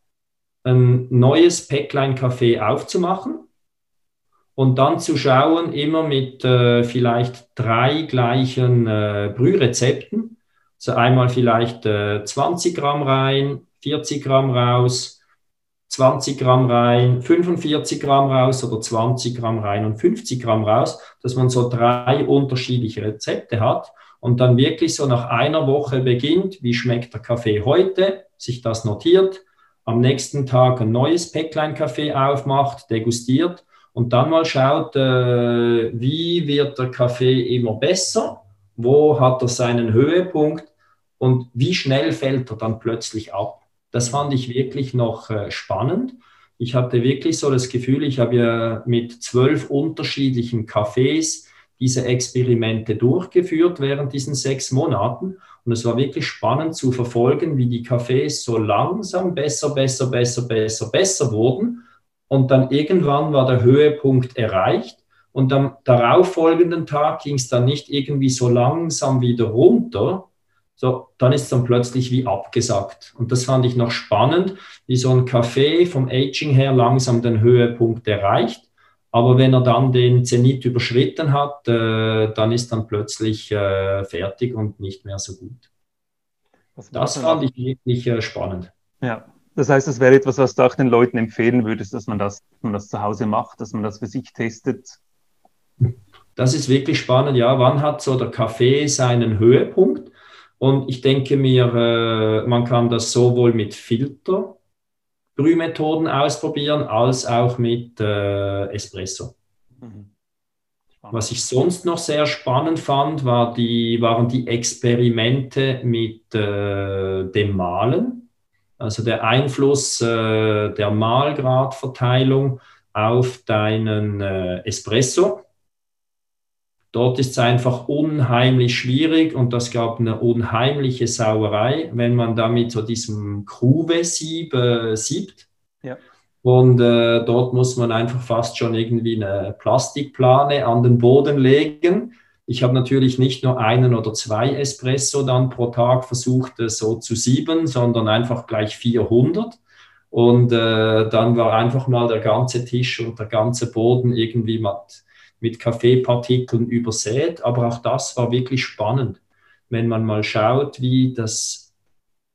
ein neues Päcklein Kaffee aufzumachen und dann zu schauen, immer mit äh, vielleicht drei gleichen äh, Brührezepten. So einmal vielleicht 20 äh, Gramm rein, 40 Gramm raus, 20 Gramm rein, 45 Gramm raus oder 20 Gramm rein und 50 Gramm raus, dass man so drei unterschiedliche Rezepte hat und dann wirklich so nach einer Woche beginnt, wie schmeckt der Kaffee heute, sich das notiert, am nächsten Tag ein neues Päcklein Kaffee aufmacht, degustiert und dann mal schaut, äh, wie wird der Kaffee immer besser, wo hat er seinen Höhepunkt und wie schnell fällt er dann plötzlich ab. Das fand ich wirklich noch äh, spannend. Ich hatte wirklich so das Gefühl, ich habe ja mit zwölf unterschiedlichen Cafés diese Experimente durchgeführt während diesen sechs Monaten. Und es war wirklich spannend zu verfolgen, wie die Cafés so langsam besser, besser, besser, besser, besser wurden. Und dann irgendwann war der Höhepunkt erreicht. Und am darauffolgenden Tag ging es dann nicht irgendwie so langsam wieder runter, so, dann ist es dann plötzlich wie abgesagt. Und das fand ich noch spannend, wie so ein Kaffee vom Aging her langsam den Höhepunkt erreicht. Aber wenn er dann den Zenit überschritten hat, äh, dann ist dann plötzlich äh, fertig und nicht mehr so gut. Das fand ich wirklich äh, spannend. Ja, das heißt, das wäre etwas, was du auch den Leuten empfehlen würdest, dass man das, dass man das zu Hause macht, dass man das für sich testet. Das ist wirklich spannend. Ja, wann hat so der Kaffee seinen Höhepunkt? Und ich denke mir, äh, man kann das sowohl mit Filterbrühmethoden ausprobieren, als auch mit äh, Espresso. Mhm. Was ich sonst noch sehr spannend fand, war die, waren die Experimente mit äh, dem Malen. Also der Einfluss äh, der Mahlgradverteilung auf deinen äh, Espresso. Dort ist es einfach unheimlich schwierig und das gab eine unheimliche Sauerei, wenn man da mit so diesem Kruve-Sieb äh, siebt. Ja. Und äh, dort muss man einfach fast schon irgendwie eine Plastikplane an den Boden legen. Ich habe natürlich nicht nur einen oder zwei Espresso dann pro Tag versucht, so zu sieben, sondern einfach gleich 400. Und äh, dann war einfach mal der ganze Tisch und der ganze Boden irgendwie mit, mit Kaffeepartikeln übersät. Aber auch das war wirklich spannend, wenn man mal schaut, wie das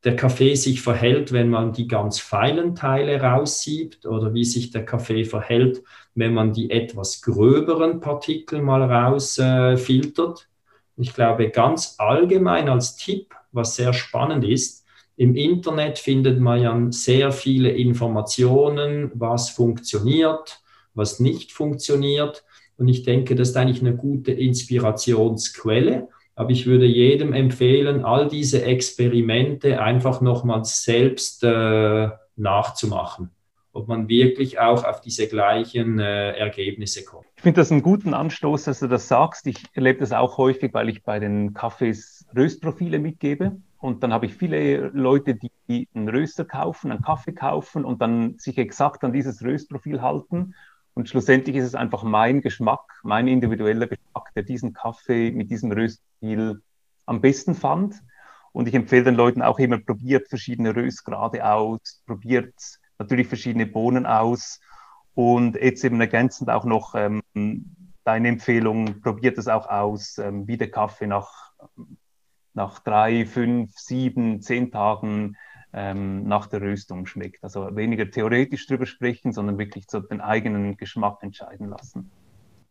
der Kaffee sich verhält, wenn man die ganz feinen Teile raussiebt oder wie sich der Kaffee verhält, wenn man die etwas gröberen Partikel mal rausfiltert. Äh, ich glaube, ganz allgemein als Tipp, was sehr spannend ist, im Internet findet man ja sehr viele Informationen, was funktioniert, was nicht funktioniert. Und ich denke, das ist eigentlich eine gute Inspirationsquelle. Aber ich würde jedem empfehlen, all diese Experimente einfach nochmals selbst äh, nachzumachen, ob man wirklich auch auf diese gleichen äh, Ergebnisse kommt. Ich finde das einen guten Anstoß, dass du das sagst. Ich erlebe das auch häufig, weil ich bei den Kaffees Röstprofile mitgebe. Und dann habe ich viele Leute, die einen Röster kaufen, einen Kaffee kaufen und dann sich exakt an dieses Röstprofil halten und schlussendlich ist es einfach mein Geschmack, mein individueller Geschmack, der diesen Kaffee mit diesem Röststil am besten fand. Und ich empfehle den Leuten auch immer, probiert verschiedene Röstgrade aus, probiert natürlich verschiedene Bohnen aus und jetzt eben ergänzend auch noch ähm, deine Empfehlung, probiert es auch aus, ähm, wie der Kaffee nach, nach drei, fünf, sieben, zehn Tagen ähm, nach der Röstung schmeckt. Also weniger theoretisch drüber sprechen, sondern wirklich so den eigenen Geschmack entscheiden lassen.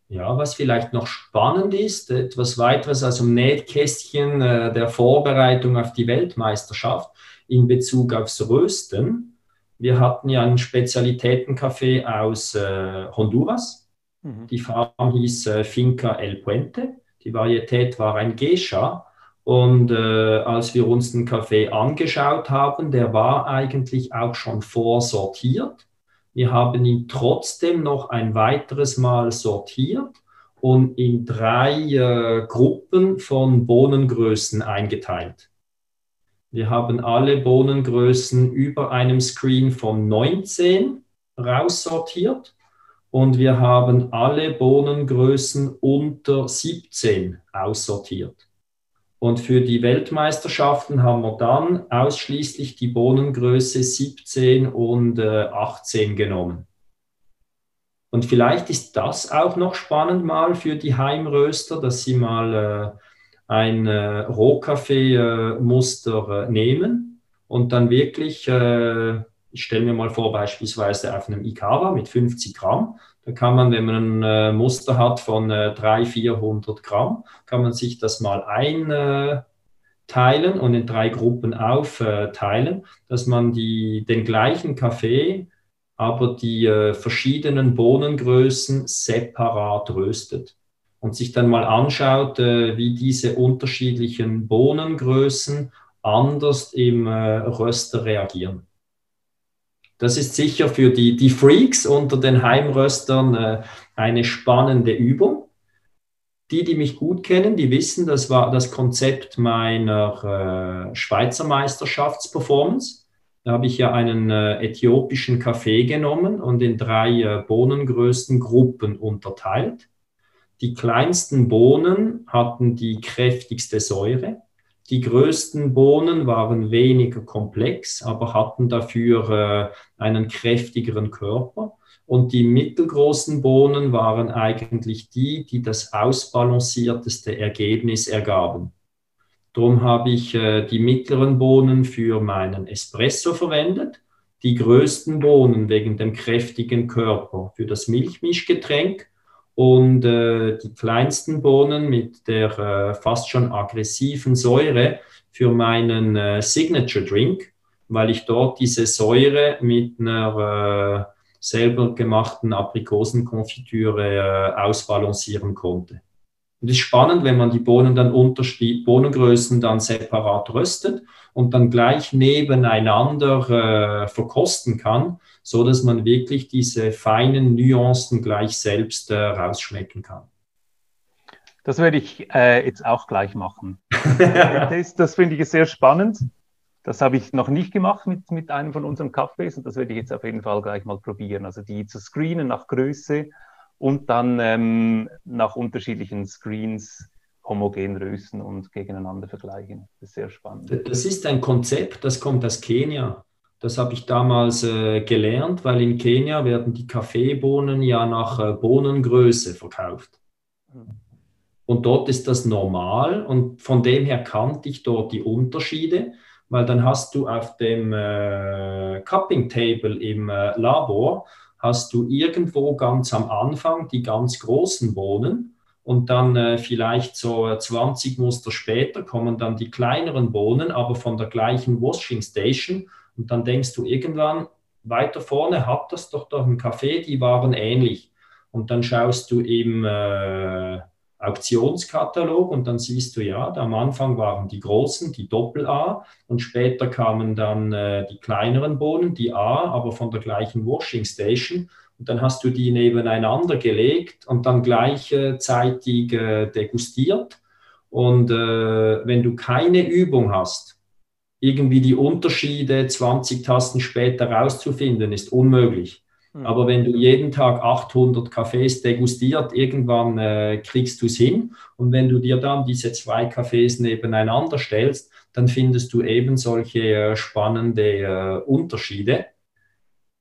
Ja, was vielleicht noch spannend ist, etwas weiteres als um Nähkästchen äh, der Vorbereitung auf die Weltmeisterschaft in Bezug aufs Rösten. Wir hatten ja einen Spezialitätencafé aus äh, Honduras. Mhm. Die Farm hieß äh, Finca El Puente. Die Varietät war ein Geisha. Und äh, als wir uns den Kaffee angeschaut haben, der war eigentlich auch schon vorsortiert. Wir haben ihn trotzdem noch ein weiteres Mal sortiert und in drei äh, Gruppen von Bohnengrößen eingeteilt. Wir haben alle Bohnengrößen über einem Screen von 19 raussortiert und wir haben alle Bohnengrößen unter 17 aussortiert. Und für die Weltmeisterschaften haben wir dann ausschließlich die Bohnengröße 17 und äh, 18 genommen. Und vielleicht ist das auch noch spannend mal für die Heimröster, dass sie mal äh, ein äh, Rohkaffee-Muster äh, nehmen und dann wirklich, äh, ich stelle mir mal vor, beispielsweise auf einem Ikawa mit 50 Gramm, da kann man, wenn man ein äh, Muster hat von äh, 300, 400 Gramm, kann man sich das mal einteilen und in drei Gruppen aufteilen, dass man die, den gleichen Kaffee, aber die äh, verschiedenen Bohnengrößen separat röstet und sich dann mal anschaut, äh, wie diese unterschiedlichen Bohnengrößen anders im äh, Röster reagieren. Das ist sicher für die, die Freaks unter den Heimröstern äh, eine spannende Übung. Die, die mich gut kennen, die wissen, das war das Konzept meiner äh, Schweizer Meisterschaftsperformance. Da habe ich ja einen äh, äthiopischen Kaffee genommen und in drei äh, Bohnengrößen Gruppen unterteilt. Die kleinsten Bohnen hatten die kräftigste Säure. Die größten Bohnen waren weniger komplex, aber hatten dafür äh, einen kräftigeren Körper. Und die mittelgroßen Bohnen waren eigentlich die, die das ausbalancierteste Ergebnis ergaben. Darum habe ich äh, die mittleren Bohnen für meinen Espresso verwendet, die größten Bohnen wegen dem kräftigen Körper für das Milchmischgetränk und äh, die kleinsten Bohnen mit der äh, fast schon aggressiven Säure für meinen äh, Signature Drink, weil ich dort diese Säure mit einer äh, selber gemachten Aprikosenkonfitüre äh, ausbalancieren konnte. Und es ist spannend, wenn man die Bohnen dann unterschied, Bohnengrößen dann separat röstet und dann gleich nebeneinander äh, verkosten kann, so dass man wirklich diese feinen Nuancen gleich selbst äh, rausschmecken kann. Das werde ich äh, jetzt auch gleich machen. das, das finde ich sehr spannend. Das habe ich noch nicht gemacht mit, mit einem von unseren Kaffees und das werde ich jetzt auf jeden Fall gleich mal probieren. Also die zu screenen nach Größe und dann ähm, nach unterschiedlichen Screens homogen rösten und gegeneinander vergleichen. Das ist sehr spannend. Das ist ein Konzept, das kommt aus Kenia. Das habe ich damals äh, gelernt, weil in Kenia werden die Kaffeebohnen ja nach äh, Bohnengröße verkauft. Mhm. Und dort ist das normal und von dem her kannte ich dort die Unterschiede, weil dann hast du auf dem äh, Cupping Table im äh, Labor, hast du irgendwo ganz am Anfang die ganz großen Bohnen und dann äh, vielleicht so 20 Muster später kommen dann die kleineren Bohnen, aber von der gleichen Washing Station und dann denkst du irgendwann, weiter vorne hat das doch doch ein Café, die waren ähnlich. Und dann schaust du im äh, Auktionskatalog und dann siehst du, ja, am Anfang waren die großen, die Doppel-A und später kamen dann äh, die kleineren Bohnen, die A, aber von der gleichen Washing Station. Und dann hast du die nebeneinander gelegt und dann gleichzeitig äh, degustiert. Und äh, wenn du keine Übung hast, irgendwie die Unterschiede 20 Tasten später rauszufinden, ist unmöglich. Hm. Aber wenn du jeden Tag 800 Kaffees degustiert, irgendwann äh, kriegst du es hin. Und wenn du dir dann diese zwei Kaffees nebeneinander stellst, dann findest du eben solche äh, spannende äh, Unterschiede.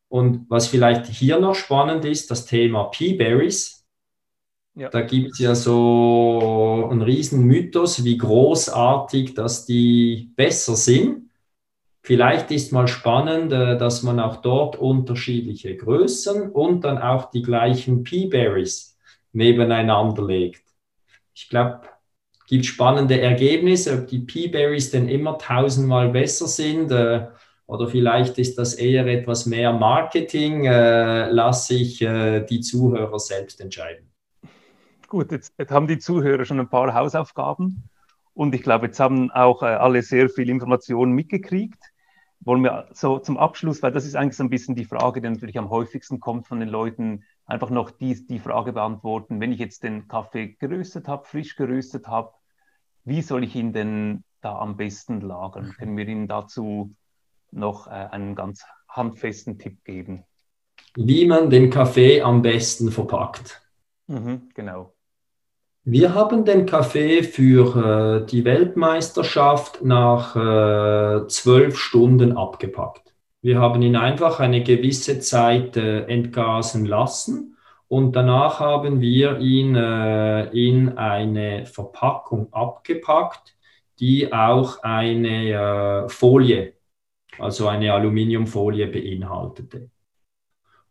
Und was vielleicht hier noch spannend ist, das Thema Peaberries. Ja. Da gibt es ja so einen riesen Mythos, wie großartig, dass die besser sind. Vielleicht ist mal spannend, äh, dass man auch dort unterschiedliche Größen und dann auch die gleichen P-Berries nebeneinander legt. Ich glaube, es gibt spannende Ergebnisse, ob die P-Berries denn immer tausendmal besser sind äh, oder vielleicht ist das eher etwas mehr Marketing, äh, lasse ich die Zuhörer selbst entscheiden. Gut, jetzt, jetzt haben die Zuhörer schon ein paar Hausaufgaben. Und ich glaube, jetzt haben auch alle sehr viel Informationen mitgekriegt wollen wir so zum Abschluss, weil das ist eigentlich so ein bisschen die Frage, die natürlich am häufigsten kommt von den Leuten, einfach noch die, die Frage beantworten, wenn ich jetzt den Kaffee geröstet habe, frisch geröstet habe, wie soll ich ihn denn da am besten lagern? Können wir Ihnen dazu noch äh, einen ganz handfesten Tipp geben? Wie man den Kaffee am besten verpackt. Mhm, genau. Wir haben den Kaffee für äh, die Weltmeisterschaft nach äh, zwölf Stunden abgepackt. Wir haben ihn einfach eine gewisse Zeit äh, entgasen lassen und danach haben wir ihn äh, in eine Verpackung abgepackt, die auch eine äh, Folie, also eine Aluminiumfolie beinhaltete.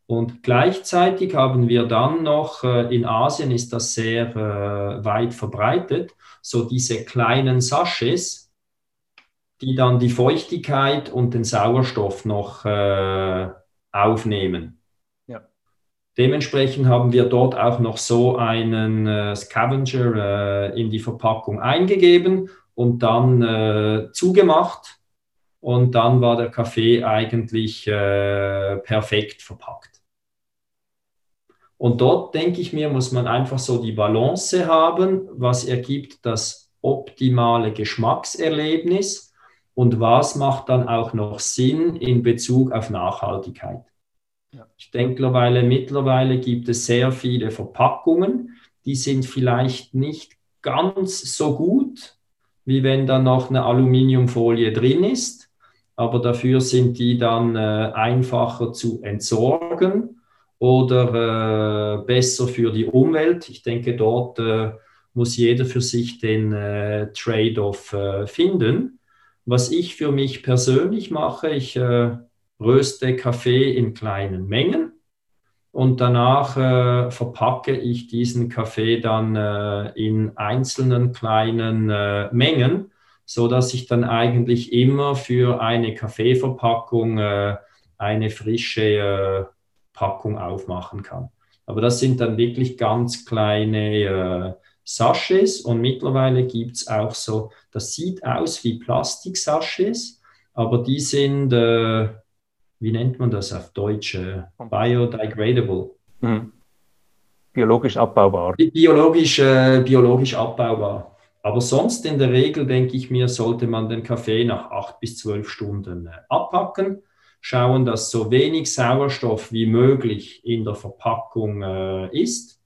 Und gleichzeitig haben wir dann noch, äh, in Asien ist das sehr äh, weit verbreitet, so diese kleinen Sachets, die dann die Feuchtigkeit und den Sauerstoff noch äh, aufnehmen. Ja. Dementsprechend haben wir dort auch noch so einen Scavenger in die Verpackung eingegeben und dann zugemacht. Und dann war der Kaffee eigentlich perfekt verpackt. Und dort, denke ich mir, muss man einfach so die Balance haben, was ergibt das optimale Geschmackserlebnis und was macht dann auch noch Sinn in Bezug auf Nachhaltigkeit. Ja. Ich denke mittlerweile, mittlerweile gibt es sehr viele Verpackungen, die sind vielleicht nicht ganz so gut, wie wenn da noch eine Aluminiumfolie drin ist, aber dafür sind die dann äh, einfacher zu entsorgen oder äh, besser für die Umwelt. Ich denke, dort äh, muss jeder für sich den äh, Trade-off äh, finden. Was ich für mich persönlich mache, ich äh, röste Kaffee in kleinen Mengen und danach äh, verpacke ich diesen Kaffee dann in einzelnen kleinen Mengen, so dass ich dann eigentlich immer für eine Kaffeeverpackung eine frische Packung aufmachen kann. Aber das sind dann wirklich ganz kleine äh, Sachets und mittlerweile gibt es auch so, das sieht aus wie Plastik-Sachets, aber die sind, äh, wie nennt man das auf Deutsch? Äh, biodegradable. Mhm. Biologisch abbaubar. Biologisch, äh, biologisch abbaubar. Aber sonst in der Regel, denke ich mir, sollte man den Kaffee nach acht bis zwölf Stunden äh, abpacken, schauen, dass so wenig Sauerstoff wie möglich in der Verpackung äh, ist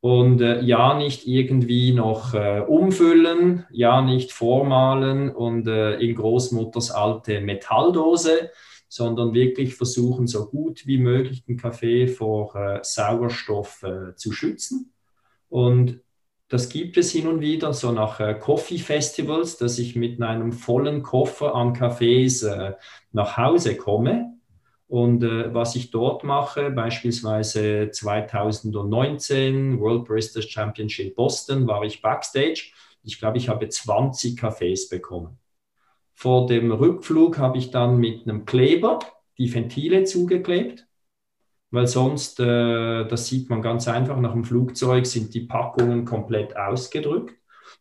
und äh, ja nicht irgendwie noch äh, umfüllen, ja nicht vormalen und äh, in Großmutters alte Metalldose, sondern wirklich versuchen, so gut wie möglich den Kaffee vor äh, Sauerstoff äh, zu schützen. Und das gibt es hin und wieder, so nach äh, Coffee Festivals, dass ich mit einem vollen Koffer an Kaffees äh, nach Hause komme. Und äh, was ich dort mache, beispielsweise 2019 World Baristas Championship Boston, war ich backstage. Ich glaube, ich habe 20 Kaffees bekommen. Vor dem Rückflug habe ich dann mit einem Kleber die Ventile zugeklebt, weil sonst, äh, das sieht man ganz einfach, nach dem Flugzeug sind die Packungen komplett ausgedrückt.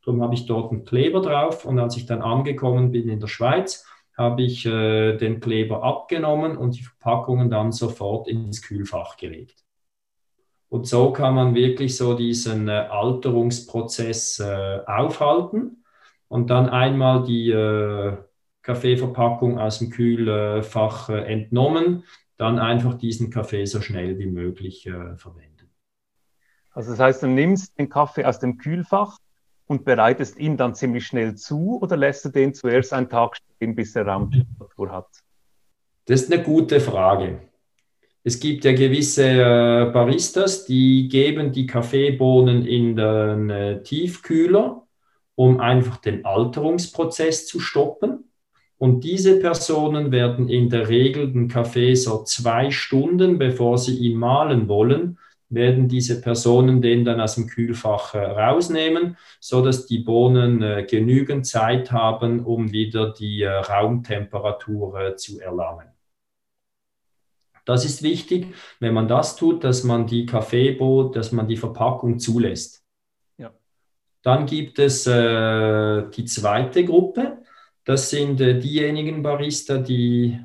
Darum habe ich dort einen Kleber drauf und als ich dann angekommen bin in der Schweiz, habe ich äh, den Kleber abgenommen und die Verpackungen dann sofort ins Kühlfach gelegt. Und so kann man wirklich so diesen äh, Alterungsprozess äh, aufhalten und dann einmal die äh, Kaffeeverpackung aus dem Kühlfach äh, entnommen, dann einfach diesen Kaffee so schnell wie möglich äh, verwenden. Also das heißt, du nimmst den Kaffee aus dem Kühlfach und bereitest ihn dann ziemlich schnell zu oder lässt du den zuerst einen Tag stehen, bis er Raumtemperatur hat? Das ist eine gute Frage. Es gibt ja gewisse äh, Baristas, die geben die Kaffeebohnen in den äh, Tiefkühler, um einfach den Alterungsprozess zu stoppen. Und diese Personen werden in der Regel den Kaffee so zwei Stunden, bevor sie ihn mahlen wollen, werden diese Personen den dann aus dem Kühlfach äh, rausnehmen, so dass die Bohnen äh, genügend Zeit haben, um wieder die äh, Raumtemperatur zu erlangen. Das ist wichtig, wenn man das tut, dass man die Kaffeebohnen, dass man die Verpackung zulässt. Ja. Dann gibt es äh, die zweite Gruppe, das sind äh, diejenigen Barista, die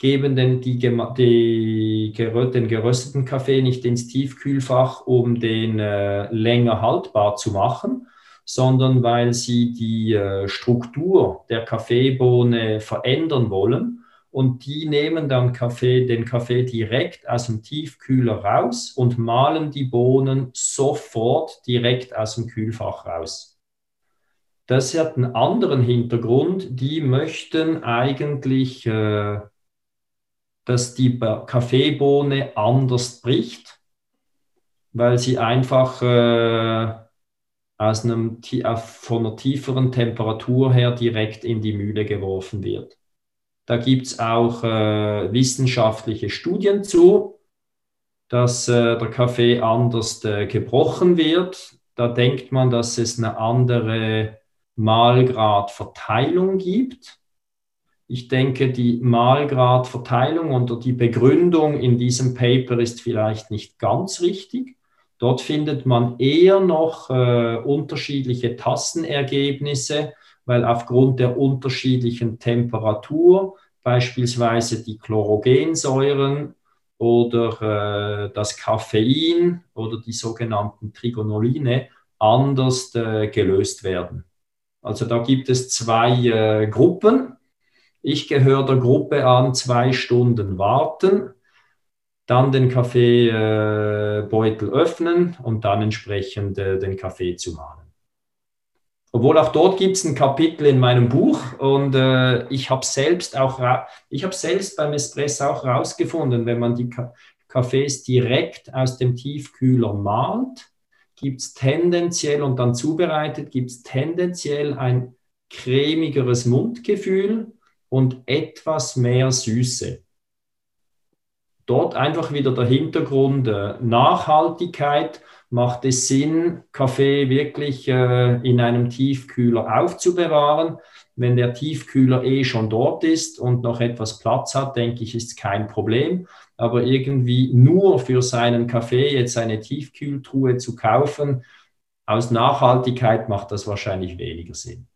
geben den, die, die, den gerösteten Kaffee nicht ins Tiefkühlfach, um den äh, länger haltbar zu machen, sondern weil sie die äh, Struktur der Kaffeebohne verändern wollen. Und die nehmen dann Kaffee, den Kaffee direkt aus dem Tiefkühler raus und mahlen die Bohnen sofort direkt aus dem Kühlfach raus. Das hat einen anderen Hintergrund. Die möchten eigentlich, äh, dass die Kaffeebohne anders bricht, weil sie einfach äh, aus einem, von einer tieferen Temperatur her direkt in die Mühle geworfen wird. Da gibt es auch äh, wissenschaftliche Studien zu, dass äh, der Kaffee anders äh, gebrochen wird. Da denkt man, dass es eine andere Malgradverteilung gibt. Ich denke, die Malgradverteilung oder die Begründung in diesem Paper ist vielleicht nicht ganz richtig. Dort findet man eher noch äh, unterschiedliche Tassenergebnisse, weil aufgrund der unterschiedlichen Temperatur beispielsweise die Chlorogensäuren oder äh, das Koffein oder die sogenannten Trigonoline anders äh, gelöst werden. Also da gibt es zwei äh, Gruppen. Ich gehöre der Gruppe an, zwei Stunden warten, dann den Kaffeebeutel äh, öffnen und dann entsprechend äh, den Kaffee zu mahlen. Obwohl auch dort gibt es ein Kapitel in meinem Buch und äh, ich habe selbst auch, ich habe selbst beim Espresso auch rausgefunden, wenn man die Ka Kaffees direkt aus dem Tiefkühler mahlt, gibt es tendenziell und dann zubereitet, gibt es tendenziell ein cremigeres Mundgefühl und etwas mehr Süße. Dort einfach wieder der Hintergrund äh, Nachhaltigkeit. Macht es Sinn, Kaffee wirklich äh, in einem Tiefkühler aufzubewahren? Wenn der Tiefkühler eh schon dort ist und noch etwas Platz hat, denke ich, ist kein Problem aber irgendwie nur für seinen Kaffee jetzt eine Tiefkühltruhe zu kaufen, aus Nachhaltigkeit macht das wahrscheinlich weniger Sinn.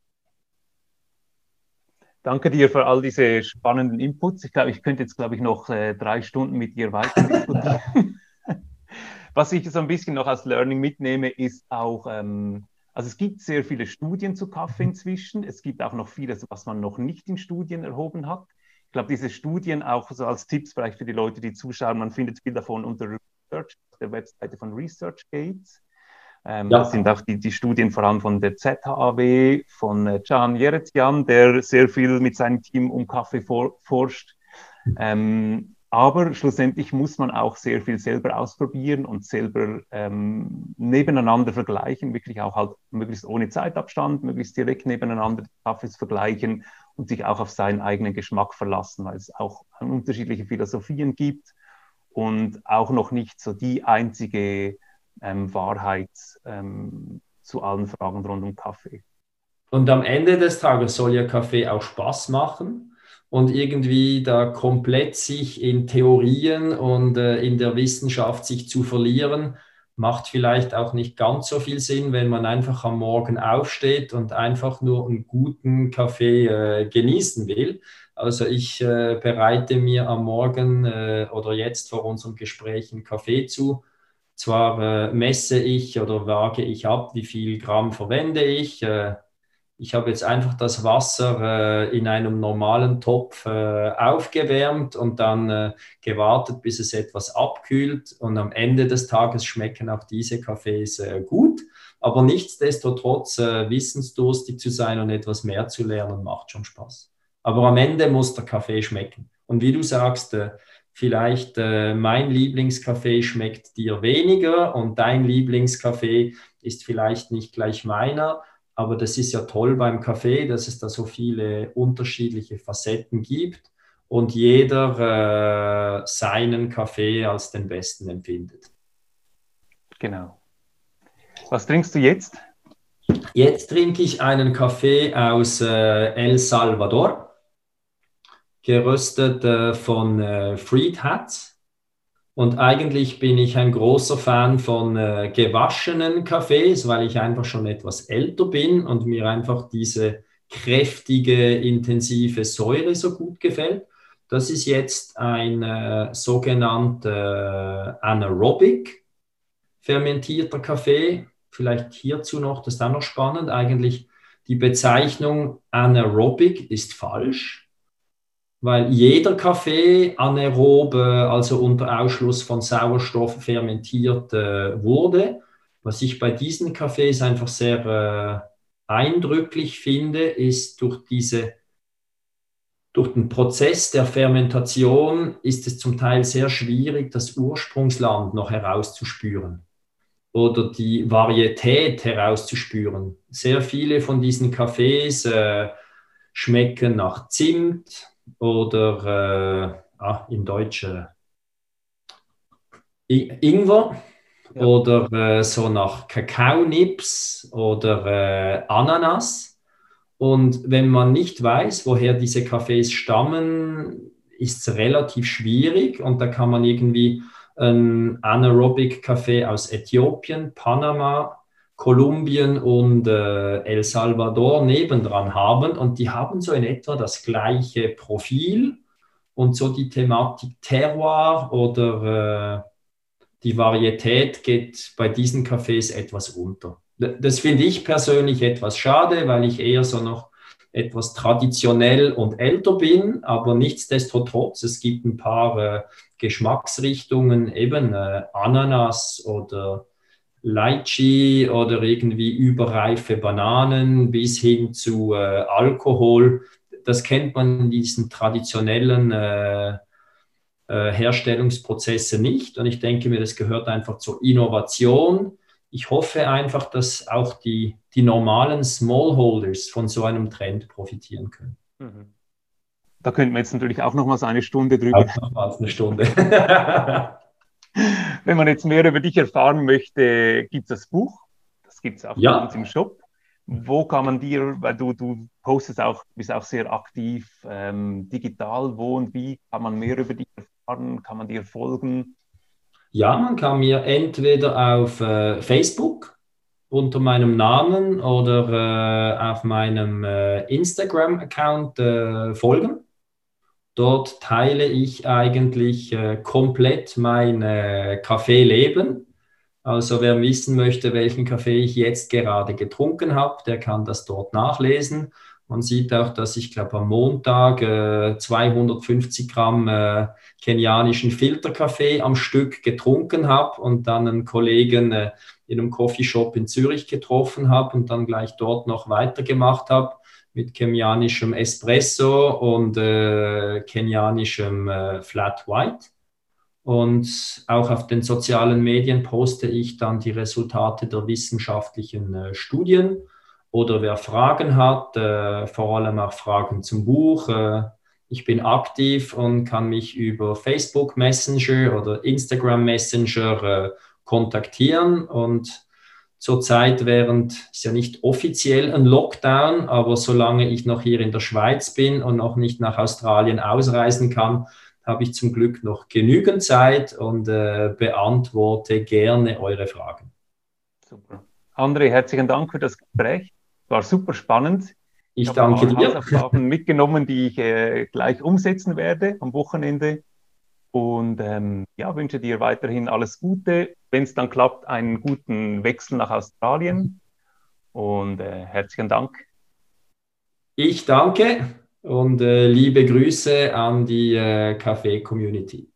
Danke dir für all diese spannenden Inputs. Ich glaube, ich könnte jetzt, glaube ich, noch äh, drei Stunden mit dir weiter diskutieren. Was ich so ein bisschen noch als Learning mitnehme, ist auch, ähm, also es gibt sehr viele Studien zu Kaffee inzwischen. Es gibt auch noch vieles, was man noch nicht in Studien erhoben hat. Ich glaube, diese Studien auch so als Tipps vielleicht für die Leute, die zuschauen, man findet viel davon unter Research, der Webseite von ResearchGates. Ähm, ja. Das sind auch die, die Studien vor allem von der ZHAW, von äh, Can Jeretian, der sehr viel mit seinem Team um Kaffee for, forscht. Mhm. Ähm, aber schlussendlich muss man auch sehr viel selber ausprobieren und selber ähm, nebeneinander vergleichen, wirklich auch halt möglichst ohne Zeitabstand, möglichst direkt nebeneinander Kaffees vergleichen und sich auch auf seinen eigenen Geschmack verlassen, weil es auch unterschiedliche Philosophien gibt und auch noch nicht so die einzige ähm, Wahrheit ähm, zu allen Fragen rund um Kaffee. Und am Ende des Tages soll ja Kaffee auch Spaß machen und irgendwie da komplett sich in Theorien und äh, in der Wissenschaft sich zu verlieren, macht vielleicht auch nicht ganz so viel Sinn, wenn man einfach am Morgen aufsteht und einfach nur einen guten Kaffee äh, genießen will. Also ich äh, bereite mir am Morgen äh, oder jetzt vor unserem Gespräch einen Kaffee zu. Zwar äh, messe ich oder wage ich ab, wie viel Gramm verwende ich äh, ich habe jetzt einfach das Wasser äh, in einem normalen Topf äh, aufgewärmt und dann äh, gewartet, bis es etwas abkühlt. Und am Ende des Tages schmecken auch diese Kaffees äh, gut. Aber nichtsdestotrotz äh, wissensdurstig zu sein und etwas mehr zu lernen, macht schon Spaß. Aber am Ende muss der Kaffee schmecken. Und wie du sagst, äh, vielleicht mein Lieblingskaffee schmeckt dir weniger und dein Lieblingskaffee ist vielleicht nicht gleich meiner aber das ist ja toll beim Kaffee, dass es da so viele unterschiedliche Facetten gibt und jeder äh, seinen Kaffee als den besten empfindet. Genau. Was trinkst du jetzt? Jetzt trinke ich einen Kaffee aus äh, El Salvador, geröstet äh, von äh, Freed Hats. Und eigentlich bin ich ein großer Fan von äh, gewaschenen Kaffees, weil ich einfach schon etwas älter bin und mir einfach diese kräftige, intensive Säure so gut gefällt. Das ist jetzt ein äh, sogenannter äh, Anaerobic fermentierter Kaffee. Vielleicht hierzu noch, das ist dann noch spannend. Eigentlich die Bezeichnung Anaerobic ist falsch weil jeder Kaffee anaerob, also unter Ausschluss von Sauerstoff fermentiert äh, wurde. Was ich bei diesen Kaffees einfach sehr äh, eindrücklich finde, ist durch diese durch den Prozess der Fermentation ist es zum Teil sehr schwierig, das Ursprungsland noch herauszuspüren oder die Varietät herauszuspüren. Sehr viele von diesen Kaffees äh, schmecken nach Zimt, oder äh, ah, in Deutsch äh, Ingwer ja. oder äh, so nach Kakaonips oder äh, Ananas. Und wenn man nicht weiß, woher diese Kaffees stammen, ist es relativ schwierig und da kann man irgendwie ein Anaerobic Kaffee aus Äthiopien, Panama Kolumbien und äh, El Salvador nebendran haben und die haben so in etwa das gleiche Profil und so die Thematik Terroir oder äh, die Varietät geht bei diesen Cafés etwas unter. Das finde ich persönlich etwas schade, weil ich eher so noch etwas traditionell und älter bin, aber nichtsdestotrotz, es gibt ein paar äh, Geschmacksrichtungen, eben äh, Ananas oder Lychee oder irgendwie überreife Bananen bis hin zu äh, Alkohol. Das kennt man in diesen traditionellen äh, äh, Herstellungsprozessen nicht. Und ich denke mir, das gehört einfach zur Innovation. Ich hoffe einfach, dass auch die, die normalen Smallholders von so einem Trend profitieren können. Mhm. Da könnten wir jetzt natürlich auch noch mal so eine Stunde drüber. Auch noch mal eine Stunde. Wenn man jetzt mehr über dich erfahren möchte, gibt es das Buch. Das gibt es auch ja. bei uns im Shop. Wo kann man dir, weil du, du postest auch, bist auch sehr aktiv ähm, digital, wo und wie kann man mehr über dich erfahren? Kann man dir folgen? Ja, man kann mir entweder auf äh, Facebook unter meinem Namen oder äh, auf meinem äh, Instagram-Account äh, folgen. Dort teile ich eigentlich äh, komplett mein äh, Kaffeeleben. Also wer wissen möchte, welchen Kaffee ich jetzt gerade getrunken habe, der kann das dort nachlesen. Man sieht auch, dass ich glaube am Montag äh, 250 Gramm äh, kenianischen Filterkaffee am Stück getrunken habe und dann einen Kollegen äh, in einem Coffeeshop in Zürich getroffen habe und dann gleich dort noch weitergemacht habe mit kenianischem Espresso und äh, kenianischem äh, Flat White. Und auch auf den sozialen Medien poste ich dann die Resultate der wissenschaftlichen äh, Studien oder wer Fragen hat, äh, vor allem auch Fragen zum Buch. Äh, ich bin aktiv und kann mich über Facebook Messenger oder Instagram Messenger äh, kontaktieren. Und zurzeit während, ist ja nicht offiziell ein Lockdown, aber solange ich noch hier in der Schweiz bin und noch nicht nach Australien ausreisen kann, habe ich zum Glück noch genügend Zeit und äh, beantworte gerne eure Fragen. Super. André, herzlichen Dank für das Gespräch. War super spannend. Ich, ich danke dir. Hausaufgaben mitgenommen, die ich äh, gleich umsetzen werde am Wochenende. Und ähm, ja, wünsche dir weiterhin alles Gute. Wenn es dann klappt, einen guten Wechsel nach Australien. Und äh, herzlichen Dank. Ich danke und äh, liebe Grüße an die äh, Café-Community.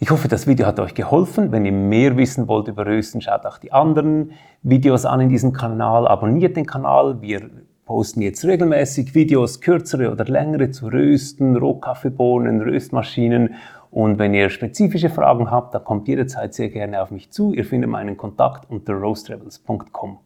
Ich hoffe, das Video hat euch geholfen. Wenn ihr mehr wissen wollt über Rösten, schaut auch die anderen Videos an in diesem Kanal. Abonniert den Kanal. Wir posten jetzt regelmäßig Videos, kürzere oder längere zu Rösten, Rohkaffeebohnen, Röstmaschinen. Und wenn ihr spezifische Fragen habt, da kommt jederzeit sehr gerne auf mich zu. Ihr findet meinen Kontakt unter roastrevels.com.